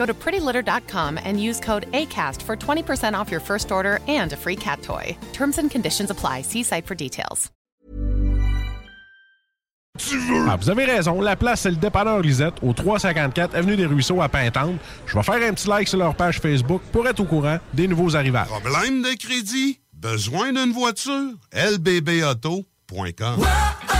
Go to prettylitter.com and use code ACAST for 20% off your first order and a free cat toy. Terms and conditions apply. See site for details. Ah, vous avez raison, la place c'est le dépanneur Lisette au 354 avenue des Ruisseaux à Pintante. Je vais faire un petit like sur leur page Facebook pour être au courant des nouveaux arrivages. Problème de crédit? Besoin d'une voiture? lbbauto.com Aujourd'hui,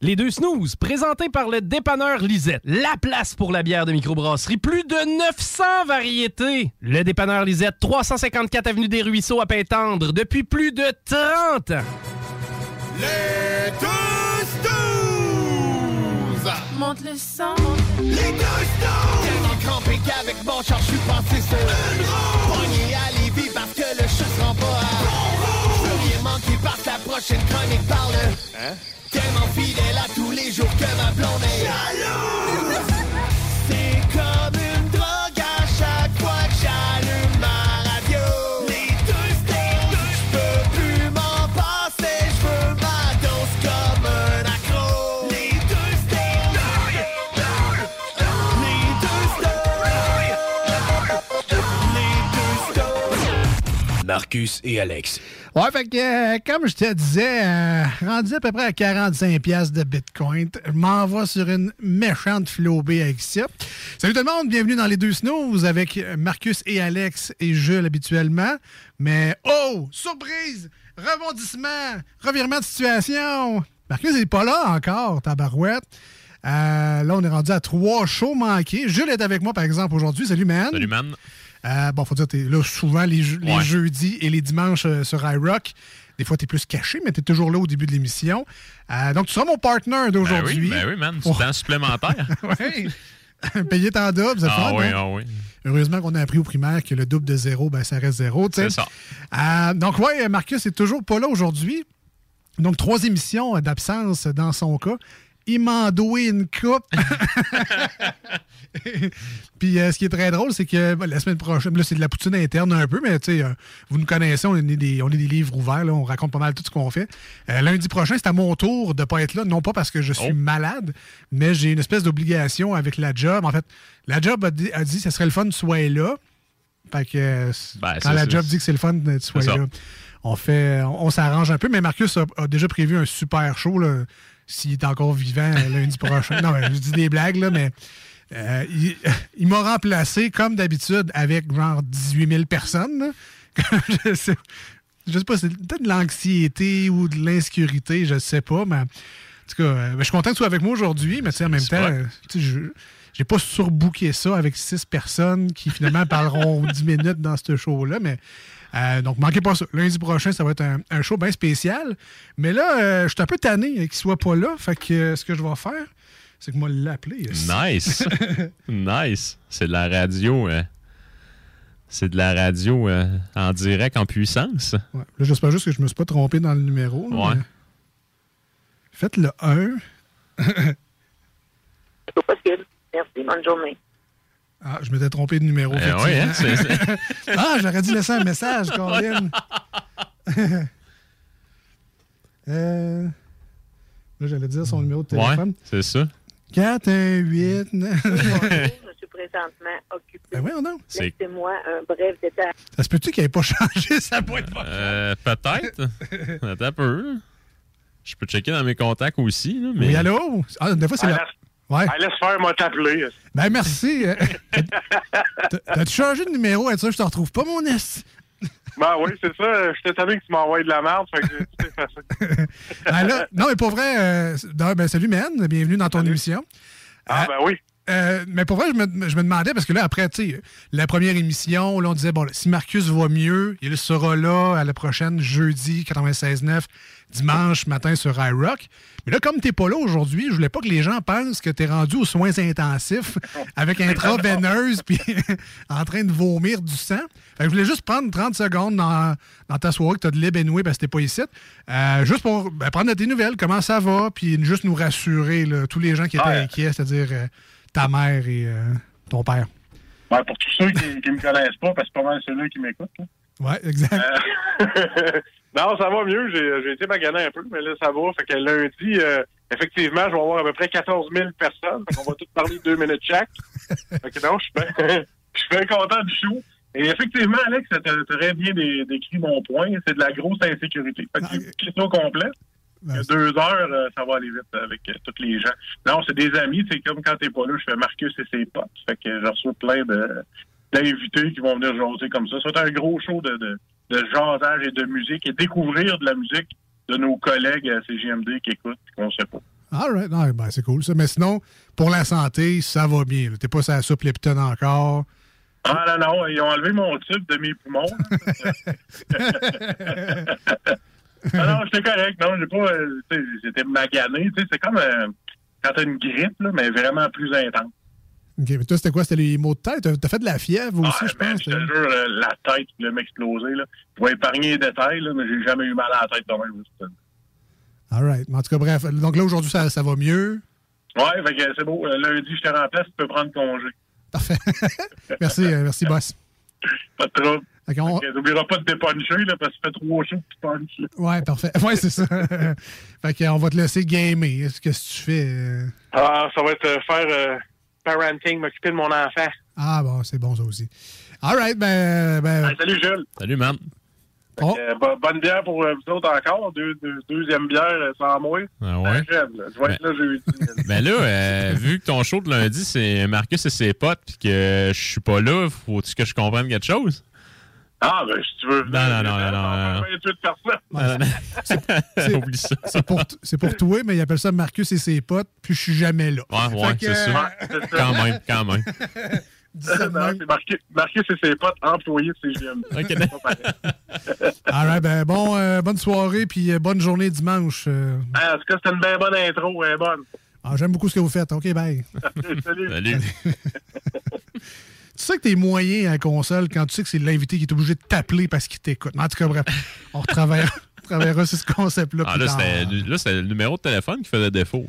Les deux snooze, présentés par le dépanneur Lisette. La place pour la bière de microbrasserie. Plus de 900 variétés. Le dépanneur Lisette, 354 Avenue des Ruisseaux à Pintendre, depuis plus de 30 ans. Les deux snooze. Monte le sang. Les deux snooze. Tellement crampé qu'avec mon char, je suis passé sur une roue. Pogné à Lévis parce que le chat se rend pas à bon Je veux rien manquer parce que la prochaine chronique parle. Hein? Tellement fidèle à tous les jours que ma blonde est jalouse. C'est comme une drogue à chaque fois que j'allume ma radio. Les deux. Je peux plus m'en passer, je veux ma dose comme un accro. Les deux. Les deux. Les deux. Marcus et Alex. Ouais, fait que, euh, comme je te disais, euh, rendu à peu près à 45$ piastres de Bitcoin, je m'en vais sur une méchante flobée avec ça. Salut tout le monde, bienvenue dans les deux snooze avec Marcus et Alex et Jules habituellement. Mais, oh, surprise, rebondissement, revirement de situation. Marcus n'est pas là encore, tabarouette. Euh, là, on est rendu à trois shows manqués. Jules est avec moi, par exemple, aujourd'hui. Salut, man. Salut, man. Euh, bon, faut dire, t'es là souvent les, je- les Ouais. jeudis et les dimanches euh, sur iRock. Des fois, t'es plus caché, mais t'es toujours là au début de l'émission. Euh, donc, tu seras mon partner d'aujourd'hui. Ben oui, ben oui, man. Du Oh. temps supplémentaire. oui. Payé en double, c'est le Ah fun, oui, hein? ah oui. Heureusement qu'on a appris au primaire que le double de zéro, ben, ça reste zéro. tu sais. C'est ça. Euh, donc, ouais, Marcus est toujours pas là aujourd'hui. Donc, trois émissions d'absence dans son cas. Il m'a doué une coupe. Puis, euh, ce qui est très drôle, c'est que ben, la semaine prochaine, là, c'est de la poutine interne un peu, mais tu sais, euh, vous nous connaissez, on est des, on est des livres ouverts, là, on raconte pas mal tout ce qu'on fait. Euh, lundi prochain, c'est à mon tour de pas être là, non pas parce que je suis Oh. malade, mais j'ai une espèce d'obligation avec la job. En fait, la job a dit, a dit ça serait le fun tu sois là. Fait que Ben, quand ça, la job dit que c'est le fun tu sois là, on fait, on, on s'arrange un peu. Mais Marcus a, a déjà prévu un super show là, s'il est encore vivant euh, lundi prochain. Non, mais je dis des blagues là, mais euh, il, il m'a remplacé comme d'habitude avec genre 18 000 personnes. je sais, je sais pas, c'est peut-être de l'anxiété ou de l'insécurité, je sais pas, mais en tout cas, euh, ben, je suis content que tu sois avec moi aujourd'hui, mais tu sais, en même temps, je j'ai pas surbooké ça avec six personnes qui finalement parleront 10 minutes dans ce show-là, mais euh, donc manquez pas ça. Lundi prochain, ça va être un, un show bien spécial. Mais là, euh, je suis un peu tanné qu'il soit pas là. Fait que euh, ce que je vais faire, C'est que moi l'appeler. Nice. nice. C'est de la radio. euh, C'est de la radio euh, en direct, en puissance. Ouais. Là, j'espère juste que je me suis pas trompé dans le numéro. là, Ouais. mais- Faites le 1. C'est possible. Merci, bonne journée. Ah, je m'étais trompé de numéro. Oui, hein, c'est- ah, j'aurais dû laisser un message, Colin. euh, là, j'allais dire son numéro de Ouais, téléphone. c'est ça. 4, 1, 8, 9. Je suis présentement occupée. Ben donc. C'est- Laissez-moi un bref détail. Ça se peut-tu qu'il n'ait pas changé sa boîte vocale? Euh, Peut-être. Attends un peu. Je peux checker dans mes contacts aussi. là, mais... Oui, allô? Ah, des fois, c'est Ah, la... Ouais. Ah, laisse faire, moi t'appeler. Ben, merci. Euh, t'as- T'as-tu changé de numéro? Et ça, je te retrouve pas, mon S. Ben oui, c'est ça. Je t'ai que tu m'envoies de la merde, fait que tout effacé. Ben là, non, mais pour vrai, euh, non, ben, salut, man. Bienvenue dans ton émission. Ah, ben oui. Euh, mais pour vrai, je me, je me demandais, parce que là, après, tu sais, la première émission, là, on disait, bon, si Marcus va mieux, il sera là à la prochaine, jeudi, 96.9, dimanche matin sur iRock. Mais là, comme t'es pas là aujourd'hui, je voulais pas que les gens pensent que t'es rendu aux soins intensifs avec intraveineuse puis en train de vomir du sang. Fait que je voulais juste prendre 30 secondes dans, dans ta soirée que t'as de libre anyway parce que t'es pas ici. euh, juste pour ben, prendre tes nouvelles, comment ça va, puis juste nous rassurer, là, tous les gens qui étaient Ouais. inquiets, c'est-à-dire euh, ta mère et euh, ton père. Ben, pour tous ceux qui, qui me connaissent pas, parce que c'est pas mal ceux-là qui m'écoutent. Ouais, exact. Euh, non, ça va mieux. J'ai été magané un peu, mais là, ça va. Fait que lundi, euh, effectivement, je vais avoir à peu près 14 000 personnes. Fait qu'on va tous parler deux minutes chaque. Fait que non, je suis bien- je suis bien content du show. Et effectivement, Alex, tu as très bien dé- décrit mon point. C'est de la grosse insécurité. Fait que j'ai écouté ça au complet. Il y a deux heures, euh, ça va aller vite avec euh, tous les gens. Non, c'est des amis. C'est comme quand t'es pas là, je fais Marcus et ses potes. Fait que je reçois plein de d'invités qui vont venir jaser comme ça. C'est un gros show de, de, de jasage et de musique et découvrir de la musique de nos collègues à CGMD qui écoutent et qu'on sait pas. All right. Non, ben, c'est cool ça. Mais sinon, pour la santé, ça va bien. T'es pas sur la soupe Lipton encore. Ah non, non, ils ont enlevé mon tube de mes poumons. ah non, j'étais correct. Non, j'ai pas. euh, J'étais magané. C'est comme euh, quand t'as une grippe, là, mais vraiment plus intense. OK, mais toi, c'était quoi? C'était les maux de tête? T'as- fait de la fièvre aussi, Ah, je pense. je te hein? jure, euh, la tête qui voulait m'exploser. là. Je vais épargner les détails, là, mais j'ai jamais eu mal à la tête de même. All right. Mais en tout cas, bref. Donc là, aujourd'hui, ça, ça va mieux? Ouais, fait que c'est beau. Euh, Lundi, je te remplace, tu peux prendre congé. Merci, euh, merci, boss. Pas de trouble. Que N'oublieras pas de dépuncher, là, parce que ça fait trop chaud que tu punches. Ouais, parfait. Ouais, c'est ça. fait qu'on va te laisser gamer. Qu'est-ce que tu fais? euh? Ah, ça va être euh, faire euh, parenting, m'occuper de mon enfant. Ah, bon, c'est bon, ça aussi. All right, ben. ben Hey, salut, Jules. Salut, man. Euh, bo- bonne bière pour euh, vous autres encore. Deux, deux- deuxième bière euh, sans moi. Ah ouais? Là. Je vais être là jeudi. Ben là, euh, vu que ton show de lundi, c'est Marcus et ses potes, puis que je suis pas là, faut-tu que je comprenne quelque chose? Ah, ben, si tu veux. Non, non, non, non, non. non. 28 personnes. Non, non, non. Oublie ça. C'est pour, pour toi, mais il appelle ça Marcus et ses potes, puis je suis jamais là. Ouais, ouais, c'est ça. Quand même, quand même. Non, c'est marqué, marqué c'est ses potes employés de CGM. OK. All right, ben, bon, euh, bonne soirée, puis euh, bonne journée dimanche. euh. Ah, en tout cas, c'était une bien bonne intro. Est bonne. Ah, J'aime beaucoup ce que vous faites. OK, bye. Salut. Salut. Tu sais que t'es moyen à la console quand tu sais que c'est l'invité qui est obligé de t'appeler parce qu'il t'écoute. En tout cas, bref, on retravaillera, sur ce concept-là Ah, là, c'était le numéro de téléphone qui faisait défaut.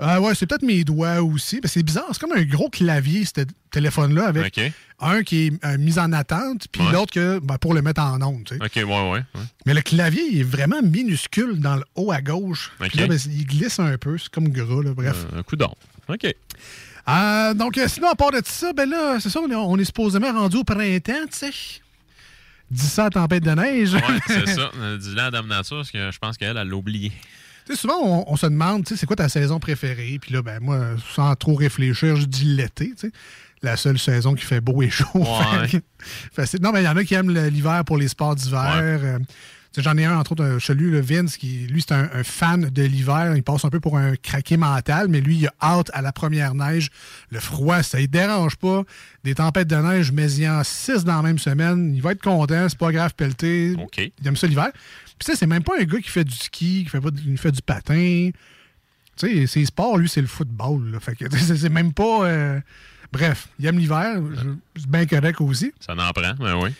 Ah ouais, c'est peut-être mes doigts aussi. C'est bizarre, c'est comme un gros clavier, ce téléphone-là, avec un qui est euh, mis en attente, puis Ouais. l'autre que ben, pour le mettre en onde. tu sais. OK, ouais, ouais. ouais. Mais le clavier, il est vraiment minuscule dans le haut à gauche. Là, ben, il glisse un peu, c'est comme gras, là, bref. Euh, un coup d'or. OK. Euh, donc, euh, sinon, à part de ça, ben là, c'est ça, on est, on est supposément rendu au printemps, tu sais. Dis ça à tempête de neige. Ouais, c'est ça. Euh, Dis-le à Dame Nature, parce que je pense qu'elle, elle l'a oublié. Tu sais, souvent, on, on se demande, tu sais, c'est quoi ta saison préférée? Puis là, ben, moi, sans trop réfléchir, je dis l'été, tu sais. La seule saison qui fait beau et chaud. Ouais. Non, mais il y en a qui aiment l'hiver pour les sports d'hiver. Euh, J'en ai un, entre autres, un chelou, le Vince, qui, lui, c'est un, un fan de l'hiver. Il passe un peu pour un craqué mental, mais lui, il a hâte à la première neige. Le froid, ça ne dérange pas. Des tempêtes de neige, mais il y en six dans la même semaine. Il va être content, c'est pas grave, pelleté. Il aime ça l'hiver. Puis ça, c'est même pas un gars qui fait du ski, qui fait, pas, du- qui fait du patin. Tu sais, ses sports, lui, c'est le football. là. Fait que c'est même pas. euh, Bref, il aime l'hiver. C'est bien correct aussi. Ça en prend, ben oui.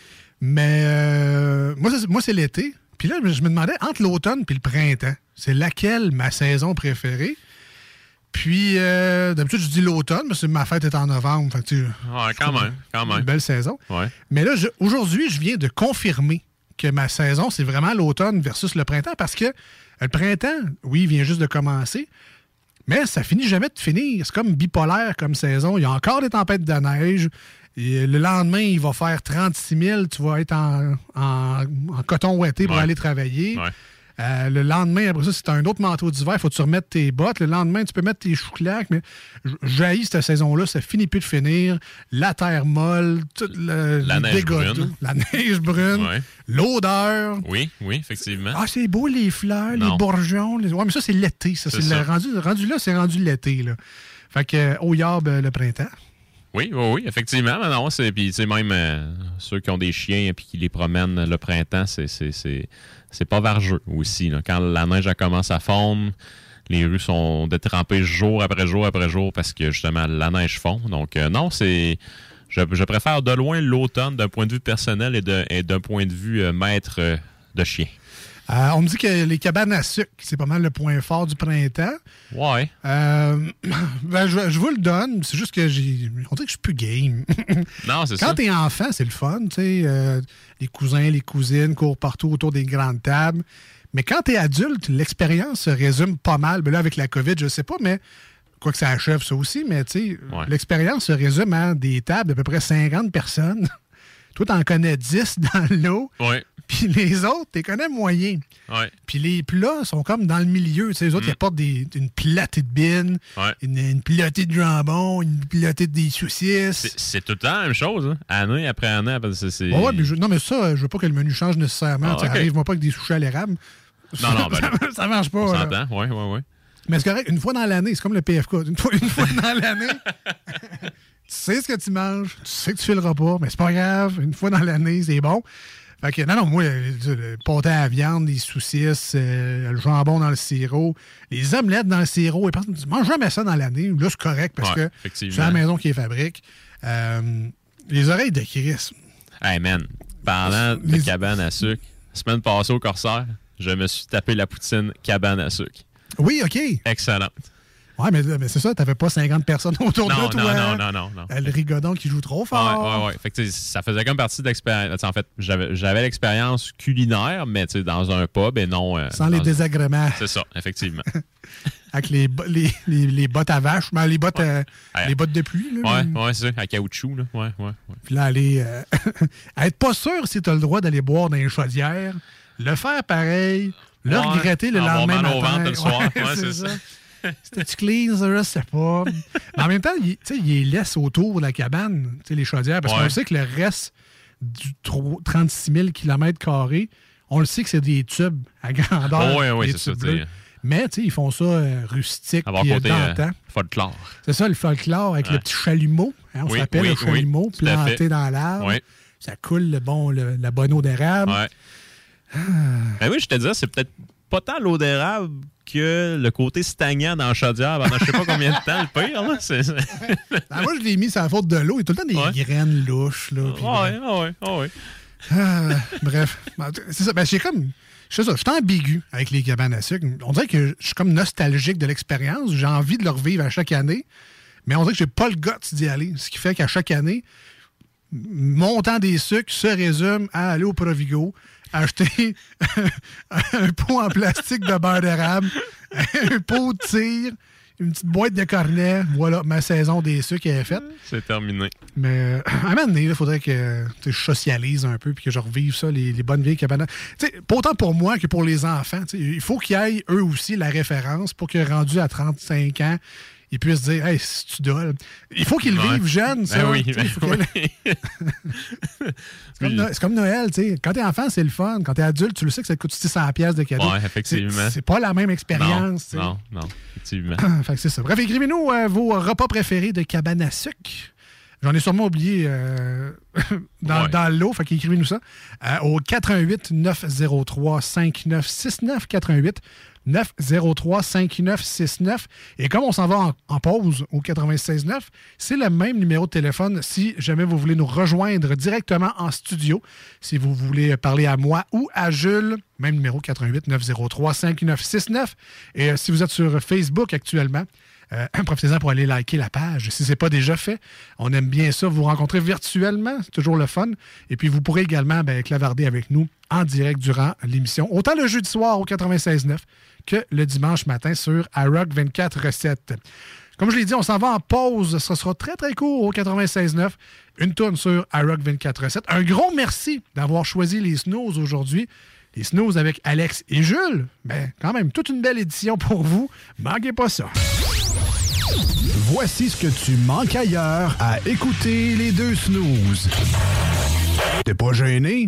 Mais euh, moi, c'est- moi, c'est l'été. Puis là, je me demandais, entre l'automne et le printemps, c'est laquelle ma saison préférée? Puis, euh, d'habitude, je dis l'automne, parce que ma fête est en novembre. Fait que, Ouais, quand même, quand une même. belle saison. Ouais. Mais là, aujourd'hui, je viens de confirmer que ma saison, c'est vraiment l'automne versus le printemps parce que le printemps, oui, il vient juste de commencer, mais ça finit jamais de finir. C'est comme bipolaire comme saison. Il y a encore des tempêtes de neige. Et le lendemain, il va faire 36 000. Tu vas être en, en- en coton ouetté pour Ouais. aller travailler. Ouais. Euh, le lendemain, après ça, c'est un autre manteau d'hiver. Il faut que tu remettes tes bottes. Le lendemain, tu peux mettre tes chouclacs. Mais j- j'haïs cette saison-là. Ça finit plus de finir. La terre molle, tout le, La neige brune. La neige brune. Ouais. L'odeur. Oui, oui, effectivement. Ah, c'est beau, les fleurs, Non. les bourgeons. Les... Ouais, mais ça, c'est l'été. Ça, C'est rendu, rendu là, c'est rendu l'été. Là. Fait que, au yarb, euh, le printemps. Oui, oui, oui, effectivement. Non, c'est puis même euh, ceux qui ont des chiens et qui les promènent le printemps, c'est c'est c'est c'est pas vargeux aussi. là. Quand la neige commence à fondre, les rues sont détrempées jour après jour après jour parce que justement la neige fond. Donc euh, non, c'est je, je préfère de loin l'automne d'un point de vue personnel et d'un point de vue euh, maître de chien. Euh, on me dit que les cabanes à sucre, c'est pas mal le point fort du printemps. Ouais. Euh, ben, je, je vous le donne. C'est juste que j'ai. On dirait que je suis plus game. Non, c'est Quand ça. t'es enfant, c'est le fun, tu sais. euh, les cousins, les cousines courent partout autour des grandes tables. Mais quand t'es adulte, l'expérience se résume pas mal. Ben là, avec la COVID, je sais pas, mais quoi que ça achève ça aussi, mais tu sais, Ouais. l'expérience se résume à des tables d'à peu près 50 personnes. Toi, t'en connais 10 dans l'eau. Puis les autres, t'es connais moyen. Ouais. Puis les plats sont comme dans le milieu. Tu sais, les autres, ils apportent des- une platée de bine, Mm. Ouais. une, une pilotée de jambon, une pilotée de des saucisses. C'est- tout le temps la même chose, hein. année après année. après- c'est- Ouais, mais je- non, mais ça, je veux pas que le menu change nécessairement. Ah, Tu sais, ok. Arrive-moi pas avec des sushis à l'érable. Non, non, ben ça, ça marche pas. On s'entend, oui, oui, oui. Mais c'est correct, une fois dans l'année, c'est comme le PFK. Une fois, une fois dans l'année, tu sais ce que tu manges, tu sais que tu fileras pas, mais c'est pas grave. Une fois dans l'année, c'est bon. Fait que, non, non, moi, le, le pâté à la viande, les saucisses, euh, le jambon dans le sirop, les omelettes dans le sirop, et personne- tu manges jamais ça dans l'année. Là, c'est correct parce Ouais, que c'est la maison qui les fabrique. Euh, les oreilles de Chris. Hey man, parlant de Les- cabane à sucre, semaine passée au Corsaire, je me suis tapé la poutine cabane à sucre. Oui, OK. Excellente. Ouais, mais, mais c'est ça, t'avais pas 50 personnes autour Non, de toi. non, non, non, non, non. Le rigodon qui joue trop fort. ouais, ouais. Fait que, ça faisait comme partie de l'expérience. En fait, j'avais l'expérience culinaire, mais dans un pub et non. euh, Sans les désagréments. C'est ça, effectivement. Avec les, les, les, les bottes à vache, ben, les, bottes, euh, les bottes de pluie. Là, ouais, ouais, c'est ça, à caoutchouc, là. Ouais, ouais, ouais. Puis là, aller. euh, être pas sûr si tu as le droit d'aller boire dans les chaudières, le faire pareil, le regretter le lendemain au matin. ventre le soir. Ouais, c'est ça. C'était-tu clean, ça? Je sais pas. Mais en même temps, il, tu sais, il les laisse autour de la cabane, tu sais, les chaudières, parce Ouais. qu'on sait que le reste du tro- 36 000 km, on le sait que c'est des tubes à grandeur. Oh, ouais, ouais, des c'est ça, tubes tu sais. bleus. Mais tu sais, ils font ça euh, rustique Avoir euh, côté euh, d'antan. folklore. C'est ça, le folklore avec Ouais. le petit chalumeau. hein, on Oui, s'appelle oui, le oui, chalumeau, planté dans l'arbre. Oui. Ça coule le bon, le- la bonne eau d'érable. Ouais. Ben oui, je te disais, c'est peut-être pas tant l'eau d'érable que le côté stagnant dans la chaudière pendant je sais pas combien de temps, le pire. Là. C'est, c'est- Ah, moi, je l'ai mis sur la faute de l'eau. Il y a tout le temps des graines louches. Là, puis, ouais, ouais, ouais, ouais. Ah, bref. C'est ça. Ben, j'ai comme. Je suis ambigu avec les cabanes à sucre. On dirait que je suis comme nostalgique de l'expérience. J'ai envie de le revivre à chaque année. Mais on dirait que j'ai pas le guts d'y aller. Ce qui fait qu'à chaque année, mon temps des sucres se résume à aller au Provigo, acheter un pot en plastique de beurre d'érable, un pot de tir, une petite boîte de cornet. Voilà, ma saison des sucres est faite. C'est terminé. Mais euh, à un moment donné, il faudrait que je socialise un peu puis que je revive ça, les, les bonnes vieilles cabanes. Pas autant pour moi que pour les enfants. Il faut qu'ils aient eux aussi la référence pour que rendu à 35 ans, ils puissent dire Hey, si tu doles. Il faut qu'ils Ouais. vivent jeunes, ça. Ben oui, ben il faut qu'elle- oui. C'est comme, No- c'est comme Noël, tu sais. Quand t'es enfant, c'est le fun. Quand t'es adulte, tu le sais que ça te coûte 600$ piastres de cadeau. Ouais, effectivement. C'est- pas la même expérience. Non, non, non, effectivement. fait que c'est ça. Bref, écrivez-nous euh, vos repas préférés de cabane à sucre. J'en ai sûrement oublié euh, dans, Ouais. dans l'eau, fait qu'écrivez-nous ça. euh, au 88 903 5969 88 903 5969. Et comme on s'en va en, pause au 96.9, c'est le même numéro de téléphone si jamais vous voulez nous rejoindre directement en studio. Si vous voulez parler à moi ou à Jules, même numéro 88 903 5969. Et euh, si vous êtes sur Facebook actuellement, euh, profitez-en pour aller liker la page si ce n'est pas déjà fait. On aime bien ça, vous rencontrer virtuellement, c'est toujours le fun. Et puis vous pourrez également ben, clavarder avec nous en direct durant l'émission, autant le jeudi soir au 96.9 que le dimanche matin sur iRock 24 recettes. Comme je l'ai dit, on s'en va en pause. Ce sera très, très court au 96.9. Une tourne sur iRock 24 recettes. Un gros merci d'avoir choisi les snooze aujourd'hui. Les snooze avec Alex et Jules. Ben, quand même, toute une belle édition pour vous. Manquez pas ça. Voici ce que tu manques ailleurs à écouter les deux snooze. T'es pas gêné?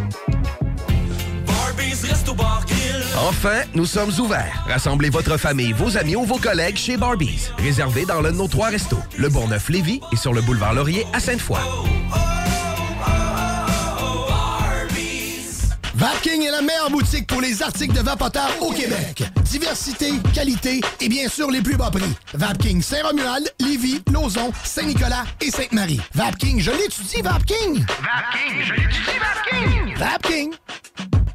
Enfin, nous sommes ouverts. Rassemblez votre famille, vos amis ou vos collègues chez Barbies. Réservé dans l'un de nos trois restos, le Bourgneuf-Lévis et sur le boulevard Laurier à Sainte-Foy. Vapking est la meilleure boutique pour les articles de vapoteurs au Québec. Diversité, qualité et bien sûr les plus bas prix. Vapking Saint-Romuald, Lévis, Lauson, Saint-Nicolas et Sainte-Marie. Vapking, je l'étudie, Vapking! Vapking, je l'étudie, Vapking! Vapking!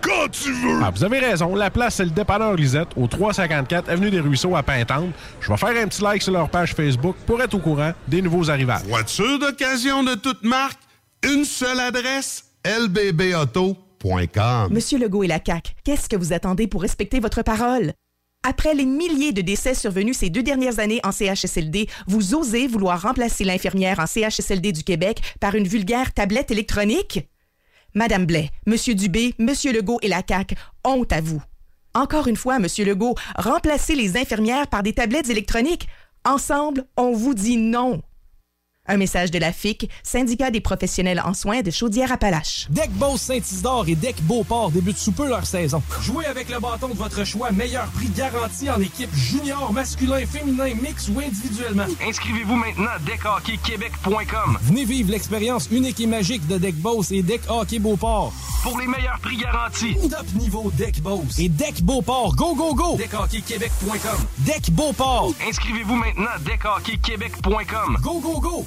quand tu veux. Ah, vous avez raison. La place, c'est le dépanneur Lisette, au 354 Avenue des Ruisseaux à Pintante. Je vais faire un petit like sur leur page Facebook pour être au courant des nouveaux arrivages. Voiture d'occasion de toute marque, une seule adresse, lbbauto.com. Monsieur Legault et la CAQ, qu'est-ce que vous attendez pour respecter votre parole? Après les milliers de décès survenus ces deux dernières années en CHSLD, vous osez vouloir remplacer l'infirmière en CHSLD du Québec par une vulgaire tablette électronique? Madame Blais, Monsieur Dubé, Monsieur Legault et la CAQ, honte à vous. Encore une fois, Monsieur Legault, remplacez les infirmières par des tablettes électroniques. Ensemble, on vous dit non. Un message de la FIC, syndicat des professionnels en soins de Chaudière-Appalaches. Deck Boss Saint-Isidore et Deck Beauport débutent sous peu leur saison. Jouez avec le bâton de votre choix, meilleur prix garanti en équipe junior, masculin, féminin, mix ou individuellement. Inscrivez-vous maintenant à deckhockeyquebec.com. Venez vivre l'expérience unique et magique de Deck Boss et Deck Hockey Beauport. Pour les meilleurs prix garantis. Top niveau Deck Boss et Deck Beauport. Go, go, go! Deckhockeyquebec.com. Deck Beauport. Inscrivez-vous maintenant à deckhockeyquebec.com. Go, go, go!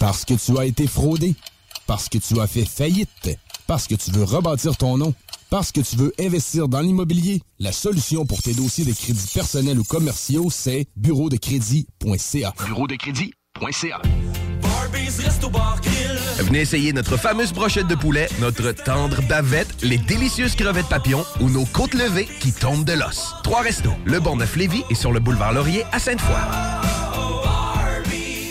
Parce que tu as été fraudé. Parce que tu as fait faillite. Parce que tu veux rebâtir ton nom. Parce que tu veux investir dans l'immobilier. La solution pour tes dossiers de crédits personnels ou commerciaux, c'est bureau de crédit.ca. Bureau de crédit.ca. Venez essayer notre fameuse brochette de poulet, notre tendre bavette, les délicieuses crevettes papillons ou nos côtes levées qui tombent de l'os. Trois restos, le Bonneuf-Lévis et sur le boulevard Laurier à Sainte-Foy.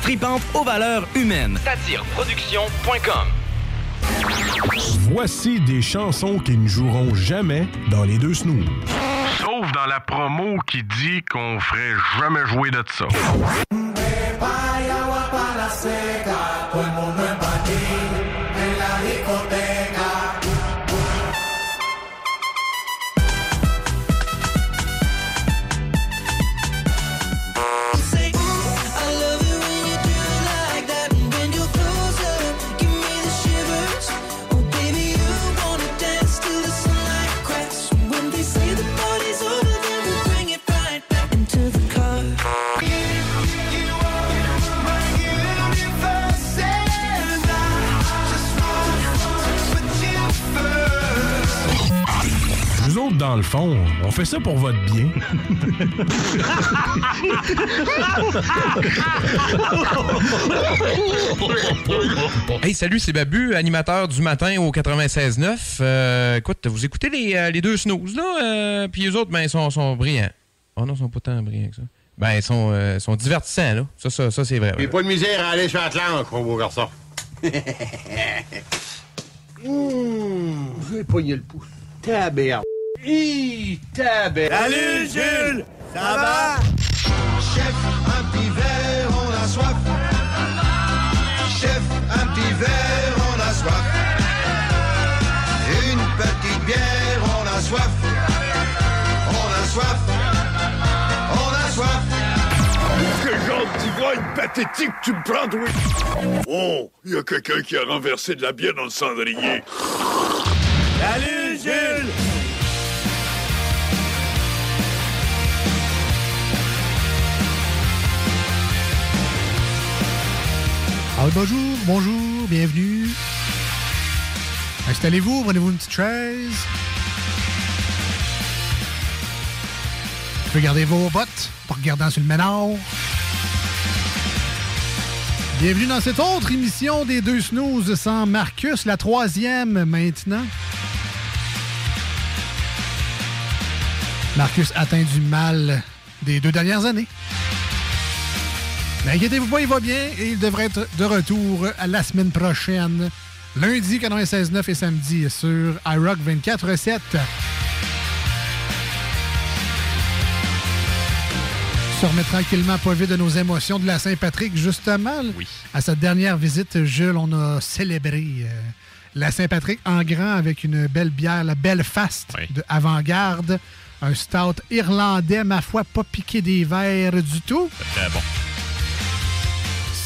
tripante aux valeurs humaines. Satireproduction.com Voici des chansons qui ne joueront jamais dans les deux snooze. Sauf dans la promo qui dit qu'on ferait jamais jouer de ça. Dans le fond, on fait ça pour votre bien. Hey, salut, c'est Babu, animateur du matin au 96.9. Euh, écoute, vous écoutez les, euh, les deux snooze, là, euh, puis les autres, ben, ils sont, sont brillants. Oh non, ils sont pas tant brillants que ça. Ben, ils sont, euh, sont divertissants, là. Ça, ça, ça c'est vrai. J'ai pas de misère à aller sur Atlantique, mon beau garçon. Mmh, j'ai pogné le pouce. Taberde. Taberde. Salut, Jules! Ça va? Chef, un petit verre, on a soif. Chef, un petit verre, on a soif. Une petite bière, on a soif. On a soif. On a soif. Quel genre d'ivrogne pathétique tu me prends, toi? Oh, il y a quelqu'un qui a renversé de la bière dans le cendrier. Salut, Jules! Alors, bonjour, bonjour, bienvenue. Installez-vous, prenez-vous une petite chaise. Garder vos bottes pour regarder sur le ménard. Bienvenue dans cette autre émission des deux snooze sans Marcus, la troisième maintenant. Marcus atteint du mal des deux dernières années. Mais inquiétez-vous pas, il va bien et il devrait être de retour à la semaine prochaine, lundi 96.9 et samedi sur iRock 24.7. Se remet tranquillement pas vite de nos émotions de la Saint-Patrick, justement. À sa dernière visite, Jules, on a célébré euh, la Saint-Patrick en grand avec une belle bière, la Belle Fast de Avant-Garde. Un stout irlandais, ma foi, pas piqué des verres du tout. Très bon.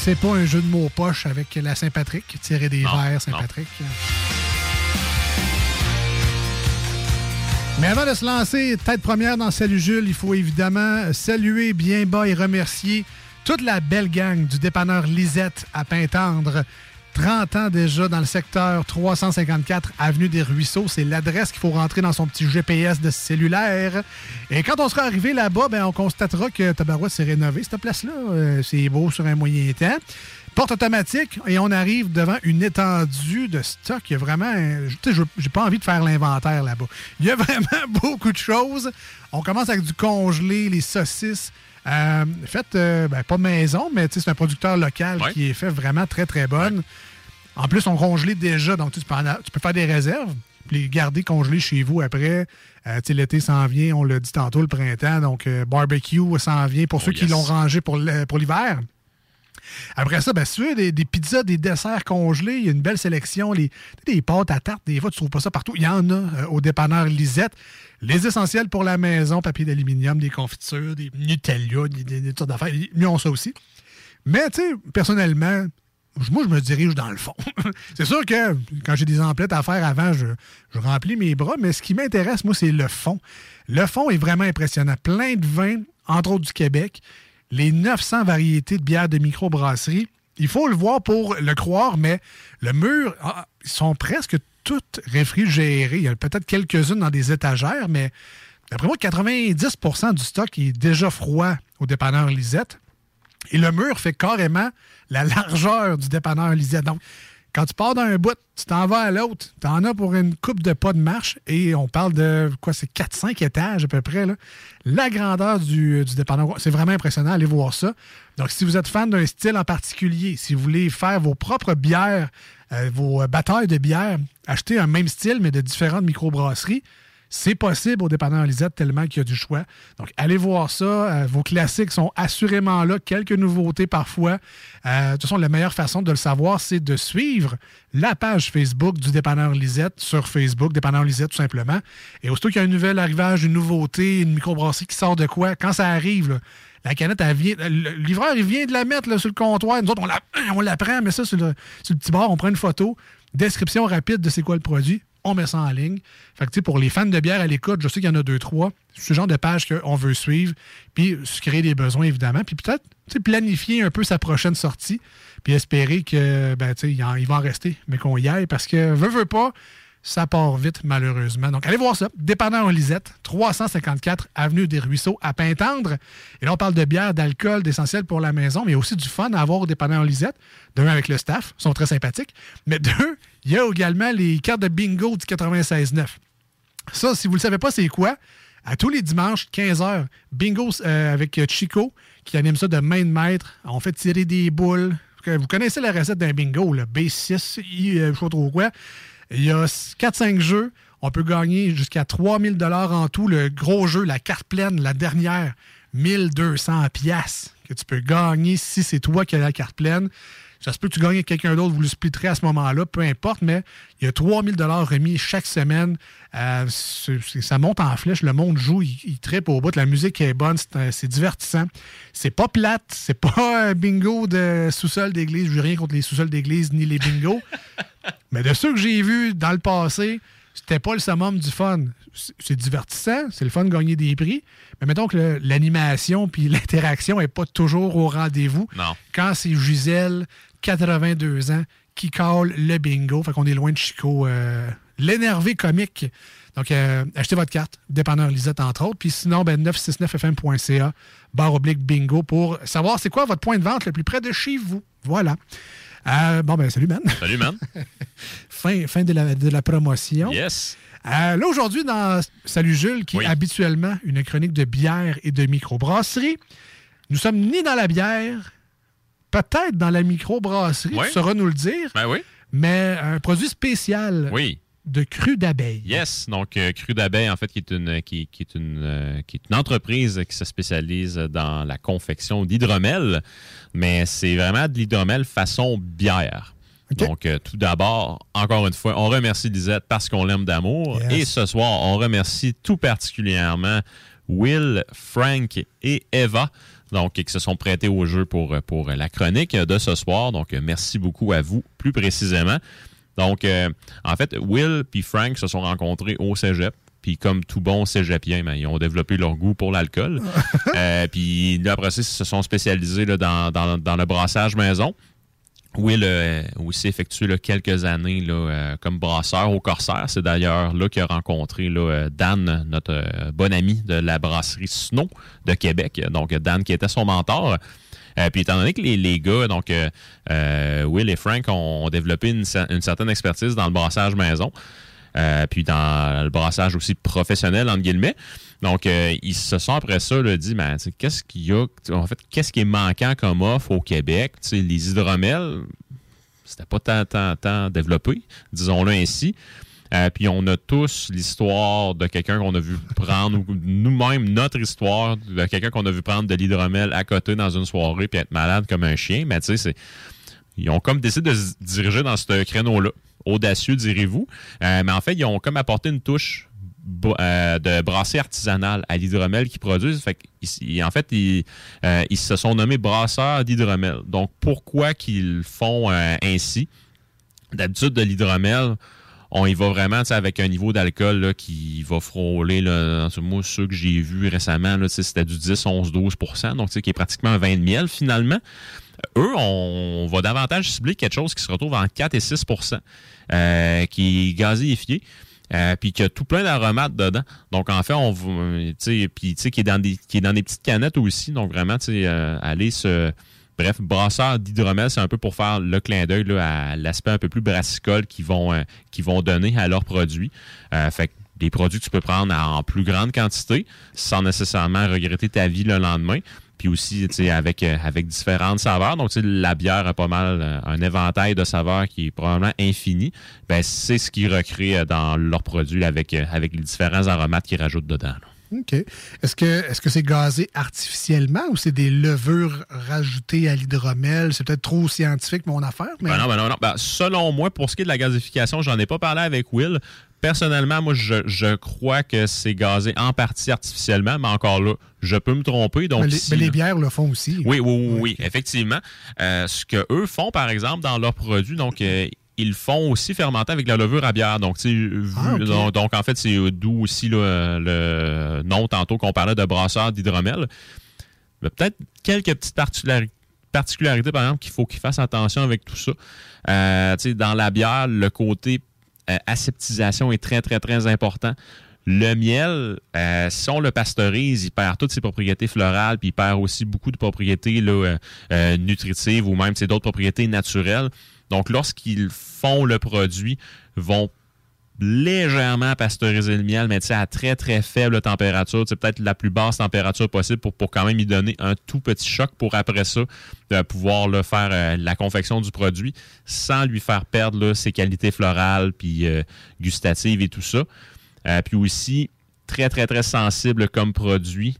C'est pas un jeu de mots poche avec la Saint-Patrick, tirer des Non, verres Saint-Patrick. Mais avant de se lancer tête première dans Salut Jules, il faut évidemment saluer bien bas et remercier toute la belle gang du dépanneur Lisette à Pintendre. 30 ans déjà dans le secteur 354 Avenue des Ruisseaux. C'est l'adresse qu'il faut rentrer dans son petit GPS de cellulaire. Et quand on sera arrivé là-bas, ben, on constatera que Tabarouette s'est rénové, cette place-là. Euh, c'est beau sur un moyen temps. Porte automatique et on arrive devant une étendue de stock. Il y a vraiment. tu sais, J'ai pas envie de faire l'inventaire là-bas. Il y a vraiment beaucoup de choses. On commence avec du congelé, les saucisses. Euh, faites, euh, ben, pas maison, mais c'est un producteur local qui est fait vraiment très, très bonne. En plus, on congelé déjà, donc tu peux, en a- tu peux faire des réserves, puis les garder congelés chez vous après. Euh, tu sais, L'été s'en vient, on l'a dit tantôt, le printemps, donc euh, barbecue s'en vient pour ceux qui l'ont rangé pour l'hiver. Après ça, ben, si tu veux des, pizzas, des desserts congelés, il y a une belle sélection. Des pâtes à tarte, des fois, tu trouves pas ça partout. Il y en a euh, au dépanneur Lisette. Les essentiels pour la maison, papier d'aluminium, des confitures, des Nutella, des, sortes d'affaires. Ils ont ça aussi. Mais, tu sais, personnellement, moi, je me dirige dans le fond. c'est sûr que quand j'ai des emplettes à faire avant, je remplis mes bras, mais ce qui m'intéresse, moi, c'est le fond. Le fond est vraiment impressionnant. Plein de vins, entre autres du Québec, les 900 variétés de bières de microbrasserie. Il faut le voir pour le croire, mais le mur, ah, ils sont presque toutes réfrigérées. Il y a peut-être quelques-unes dans des étagères, mais d'après moi, 90% du stock est déjà froid au dépanneur Lisette. Et le mur fait carrément la largeur du dépanneur Lisette. Donc, quand tu pars d'un bout, tu t'en vas à l'autre, tu en as pour une coupe de pas de marche et on parle de quoi, c'est 4-5 étages à peu près. La grandeur du, du c'est vraiment impressionnant. Allez voir ça. Donc, si vous êtes fan d'un style en particulier, si vous voulez faire vos propres bières, euh, vos batailles de bières, acheter un même style mais de différentes microbrasseries, c'est possible au dépanneur Lisette tellement qu'il y a du choix. Donc, allez voir ça. Euh, vos classiques sont assurément là. Quelques nouveautés parfois. Euh, de toute façon, la meilleure façon de le savoir, c'est de suivre la page Facebook du dépanneur Lisette sur Facebook, dépanneur Lisette tout simplement. Et aussitôt qu'il y a un nouvel arrivage, une nouveauté, une microbrasserie qui sort de quoi, quand ça arrive, la canette, elle vient, le livreur, il vient de la mettre sur le comptoir. Nous autres, on la, on la prend, mais ça sur le, sur le petit bord, on prend une photo, description rapide de c'est quoi le produit on met ça en ligne. Pour les fans de bière à l'écoute, je sais qu'il y en a deux, trois. C'est ce genre de page qu'on veut suivre, puis se créer des besoins, évidemment, puis peut-être planifier un peu sa prochaine sortie, puis espérer que, ben, va en rester, mais qu'on y aille, parce que, veut, veut pas, ça part vite, malheureusement. Donc, allez voir ça. Dépanneur Lisette, 354 Avenue des Ruisseaux à Pintendre. Et là, on parle de bière, d'alcool, d'essentiel pour la maison, mais aussi du fun à avoir au dépanneur Lisette. D'un, avec le staff, ils sont très sympathiques. Mais deux, il y a également les cartes de bingo du 96.9. Ça, si vous ne le savez pas, c'est quoi? À tous les dimanches, 15h, bingo euh, avec Chico, qui anime ça de main de maître. On fait tirer des boules. Vous connaissez la recette d'un bingo, le B6, I, euh, je sais pas trop quoi. Il y a 4-5 jeux. On peut gagner jusqu'à 3000 en tout. Le gros jeu, la carte pleine, la dernière, 1200 pièces que tu peux gagner si c'est toi qui as la carte pleine. Ça se peut que tu gagnes avec quelqu'un d'autre, vous le splitterez à ce moment-là, peu importe, mais il y a 3000 remis chaque semaine. Euh, ça monte en flèche, le monde joue, il, il trippe au bout, la musique est bonne, c'est c'est divertissant. C'est pas plate, c'est pas un bingo de sous-sol d'église, je veux rien contre les sous-sols d'église ni les bingos. Mais de ceux que j'ai vus dans le passé, c'était pas le summum du fun. C'est divertissant, c'est le fun de gagner des prix, mais mettons que l'animation puis l'interaction est pas toujours au rendez-vous. Non. Quand c'est Gisèle, 82 ans, qui colle le bingo, fait qu'on est loin de Chico, euh, l'énervé comique. Donc, euh, achetez votre carte, dépanneur Lisette, entre autres. Puis sinon, ben, 969fm.ca, barre oblique bingo, pour savoir c'est quoi votre point de vente le plus près de chez vous. Voilà. Euh, bon, ben, salut, man. Salut, man. fin fin de, la, de la promotion. Yes. Euh, là, aujourd'hui, dans Salut Jules, qui est habituellement une chronique de bière et de microbrasserie, nous sommes ni dans la bière, peut-être dans la microbrasserie, Oui. tu sauras nous le dire, Ben oui. mais un produit spécial Oui. De cru d'abeille. Yes, donc euh, Cru d'abeille, en fait, qui est une, qui, qui est une, euh, qui est une entreprise qui se spécialise dans la confection d'hydromel, mais c'est vraiment de l'hydromel façon bière. Donc, euh, tout d'abord, encore une fois, on remercie Lisette parce qu'on l'aime d'amour. Yes. Et ce soir, on remercie tout particulièrement Will, Frank et Eva. Donc, qui se sont prêtés au jeu pour, pour la chronique de ce soir. Donc, merci beaucoup à vous, plus précisément. Donc, euh, en fait, Will et Frank se sont rencontrés au cégep. Puis, comme tout bon cégepien, ben, ils ont développé leur goût pour l'alcool. Euh, puis, là, après ça, ils se sont spécialisés là, dans, dans- dans le brassage maison. Will a aussi effectué là, quelques années là, euh, comme brasseur au Corsaire. C'est d'ailleurs là qu'il a rencontré là, euh, Dan, notre euh, bon ami de la brasserie Snow de Québec. Donc, Dan qui était son mentor. Euh, puis étant donné que les, les gars, donc euh, euh, Will et Frank ont, développé une, une certaine expertise dans le brassage maison, puis dans le brassage aussi professionnel, entre guillemets. Donc, ils se sont après ça là, dit, ben, qu'est-ce qu'il y a, en fait, qu'est-ce qui est manquant comme offre au Québec? Tu sais, les hydromels, c'était pas tant, tant, tant développé, disons-le ainsi. Euh, puis on a tous l'histoire de quelqu'un qu'on a vu prendre, ou nous-mêmes, notre histoire de quelqu'un qu'on a vu prendre de l'hydromel à côté dans une soirée puis être malade comme un chien. Mais tu sais, ils ont comme décidé de se diriger dans ce créneau-là. Audacieux, direz-vous. Euh, mais en fait, ils ont comme apporté une touche euh, de brasserie artisanale à l'hydromel qu'ils produisent. Fait en fait, ils, se sont nommés brasseurs d'hydromel. Donc, pourquoi qu'ils font ainsi? D'habitude, de l'hydromel, on y va vraiment avec un niveau d'alcool qui va frôler. Là, moi, ceux que j'ai vus récemment, c'était du 10, 11, 12% donc qui est pratiquement un vin de miel finalement. Eux, on va davantage cibler quelque chose qui se retrouve en 4 et 6% euh, qui est gazéifié. Euh, puis qui a tout plein d'aromates dedans. Donc en fait, on euh, puis qui est dans des qui est dans des petites canettes aussi. Donc vraiment, tu sais, euh, aller se Bref, brasseur d'hydromel, c'est un peu pour faire le clin d'œil à l'aspect un peu plus brassicole qu'ils vont, euh, qu'ils vont donner à leurs produits. Euh, fait que des produits que tu peux prendre en plus grande quantité sans nécessairement regretter ta vie le lendemain. Puis aussi, tu sais, avec, euh, avec différentes saveurs. Donc, la bière a pas mal euh, un éventail de saveurs qui est probablement infini. Ben, c'est ce qu'ils recréent euh, dans leurs produits avec, euh, avec les différents aromates qu'ils rajoutent dedans. là. OK. Est-ce que est-ce que c'est gazé artificiellement ou c'est des levures rajoutées à l'hydromel? C'est peut-être trop scientifique, mon affaire, mais. Ben non, ben non, non. Ben, selon moi, pour ce qui est de la gazification, j'en ai pas parlé avec Will. Personnellement, moi, je, je crois que c'est gazé en partie artificiellement, mais encore là, je peux me tromper. Donc, Mais les, ici, mais les là- bières le font aussi. oui, oui, oui, oui, effectivement. Euh, ce que eux font, par exemple, dans leurs produits, donc euh, ils font aussi fermenter avec la levure à bière. Donc, vu- Ah, ok. donc, donc, en fait, c'est d'où aussi là, euh, le nom tantôt qu'on parlait de brasseur d'hydromel. Mais Peut-être quelques petites particulari- particularités, par exemple, qu'il faut qu'ils fassent attention avec tout ça. Euh, dans la bière, le côté euh, aseptisation est très, très, très important. Le miel, euh, si on le pasteurise, il perd toutes ses propriétés florales, puis il perd aussi beaucoup de propriétés là, euh, euh, nutritives ou même d'autres propriétés naturelles. Donc, lorsqu'ils font le produit, vont légèrement pasteuriser le miel, mais à très, très faible température, c'est peut-être la plus basse température possible pour, pour quand même y donner un tout petit choc pour après ça euh, pouvoir là, faire euh, la confection du produit sans lui faire perdre là, ses qualités florales puis euh, gustatives et tout ça. Euh, puis aussi, très, très, très sensible comme produit,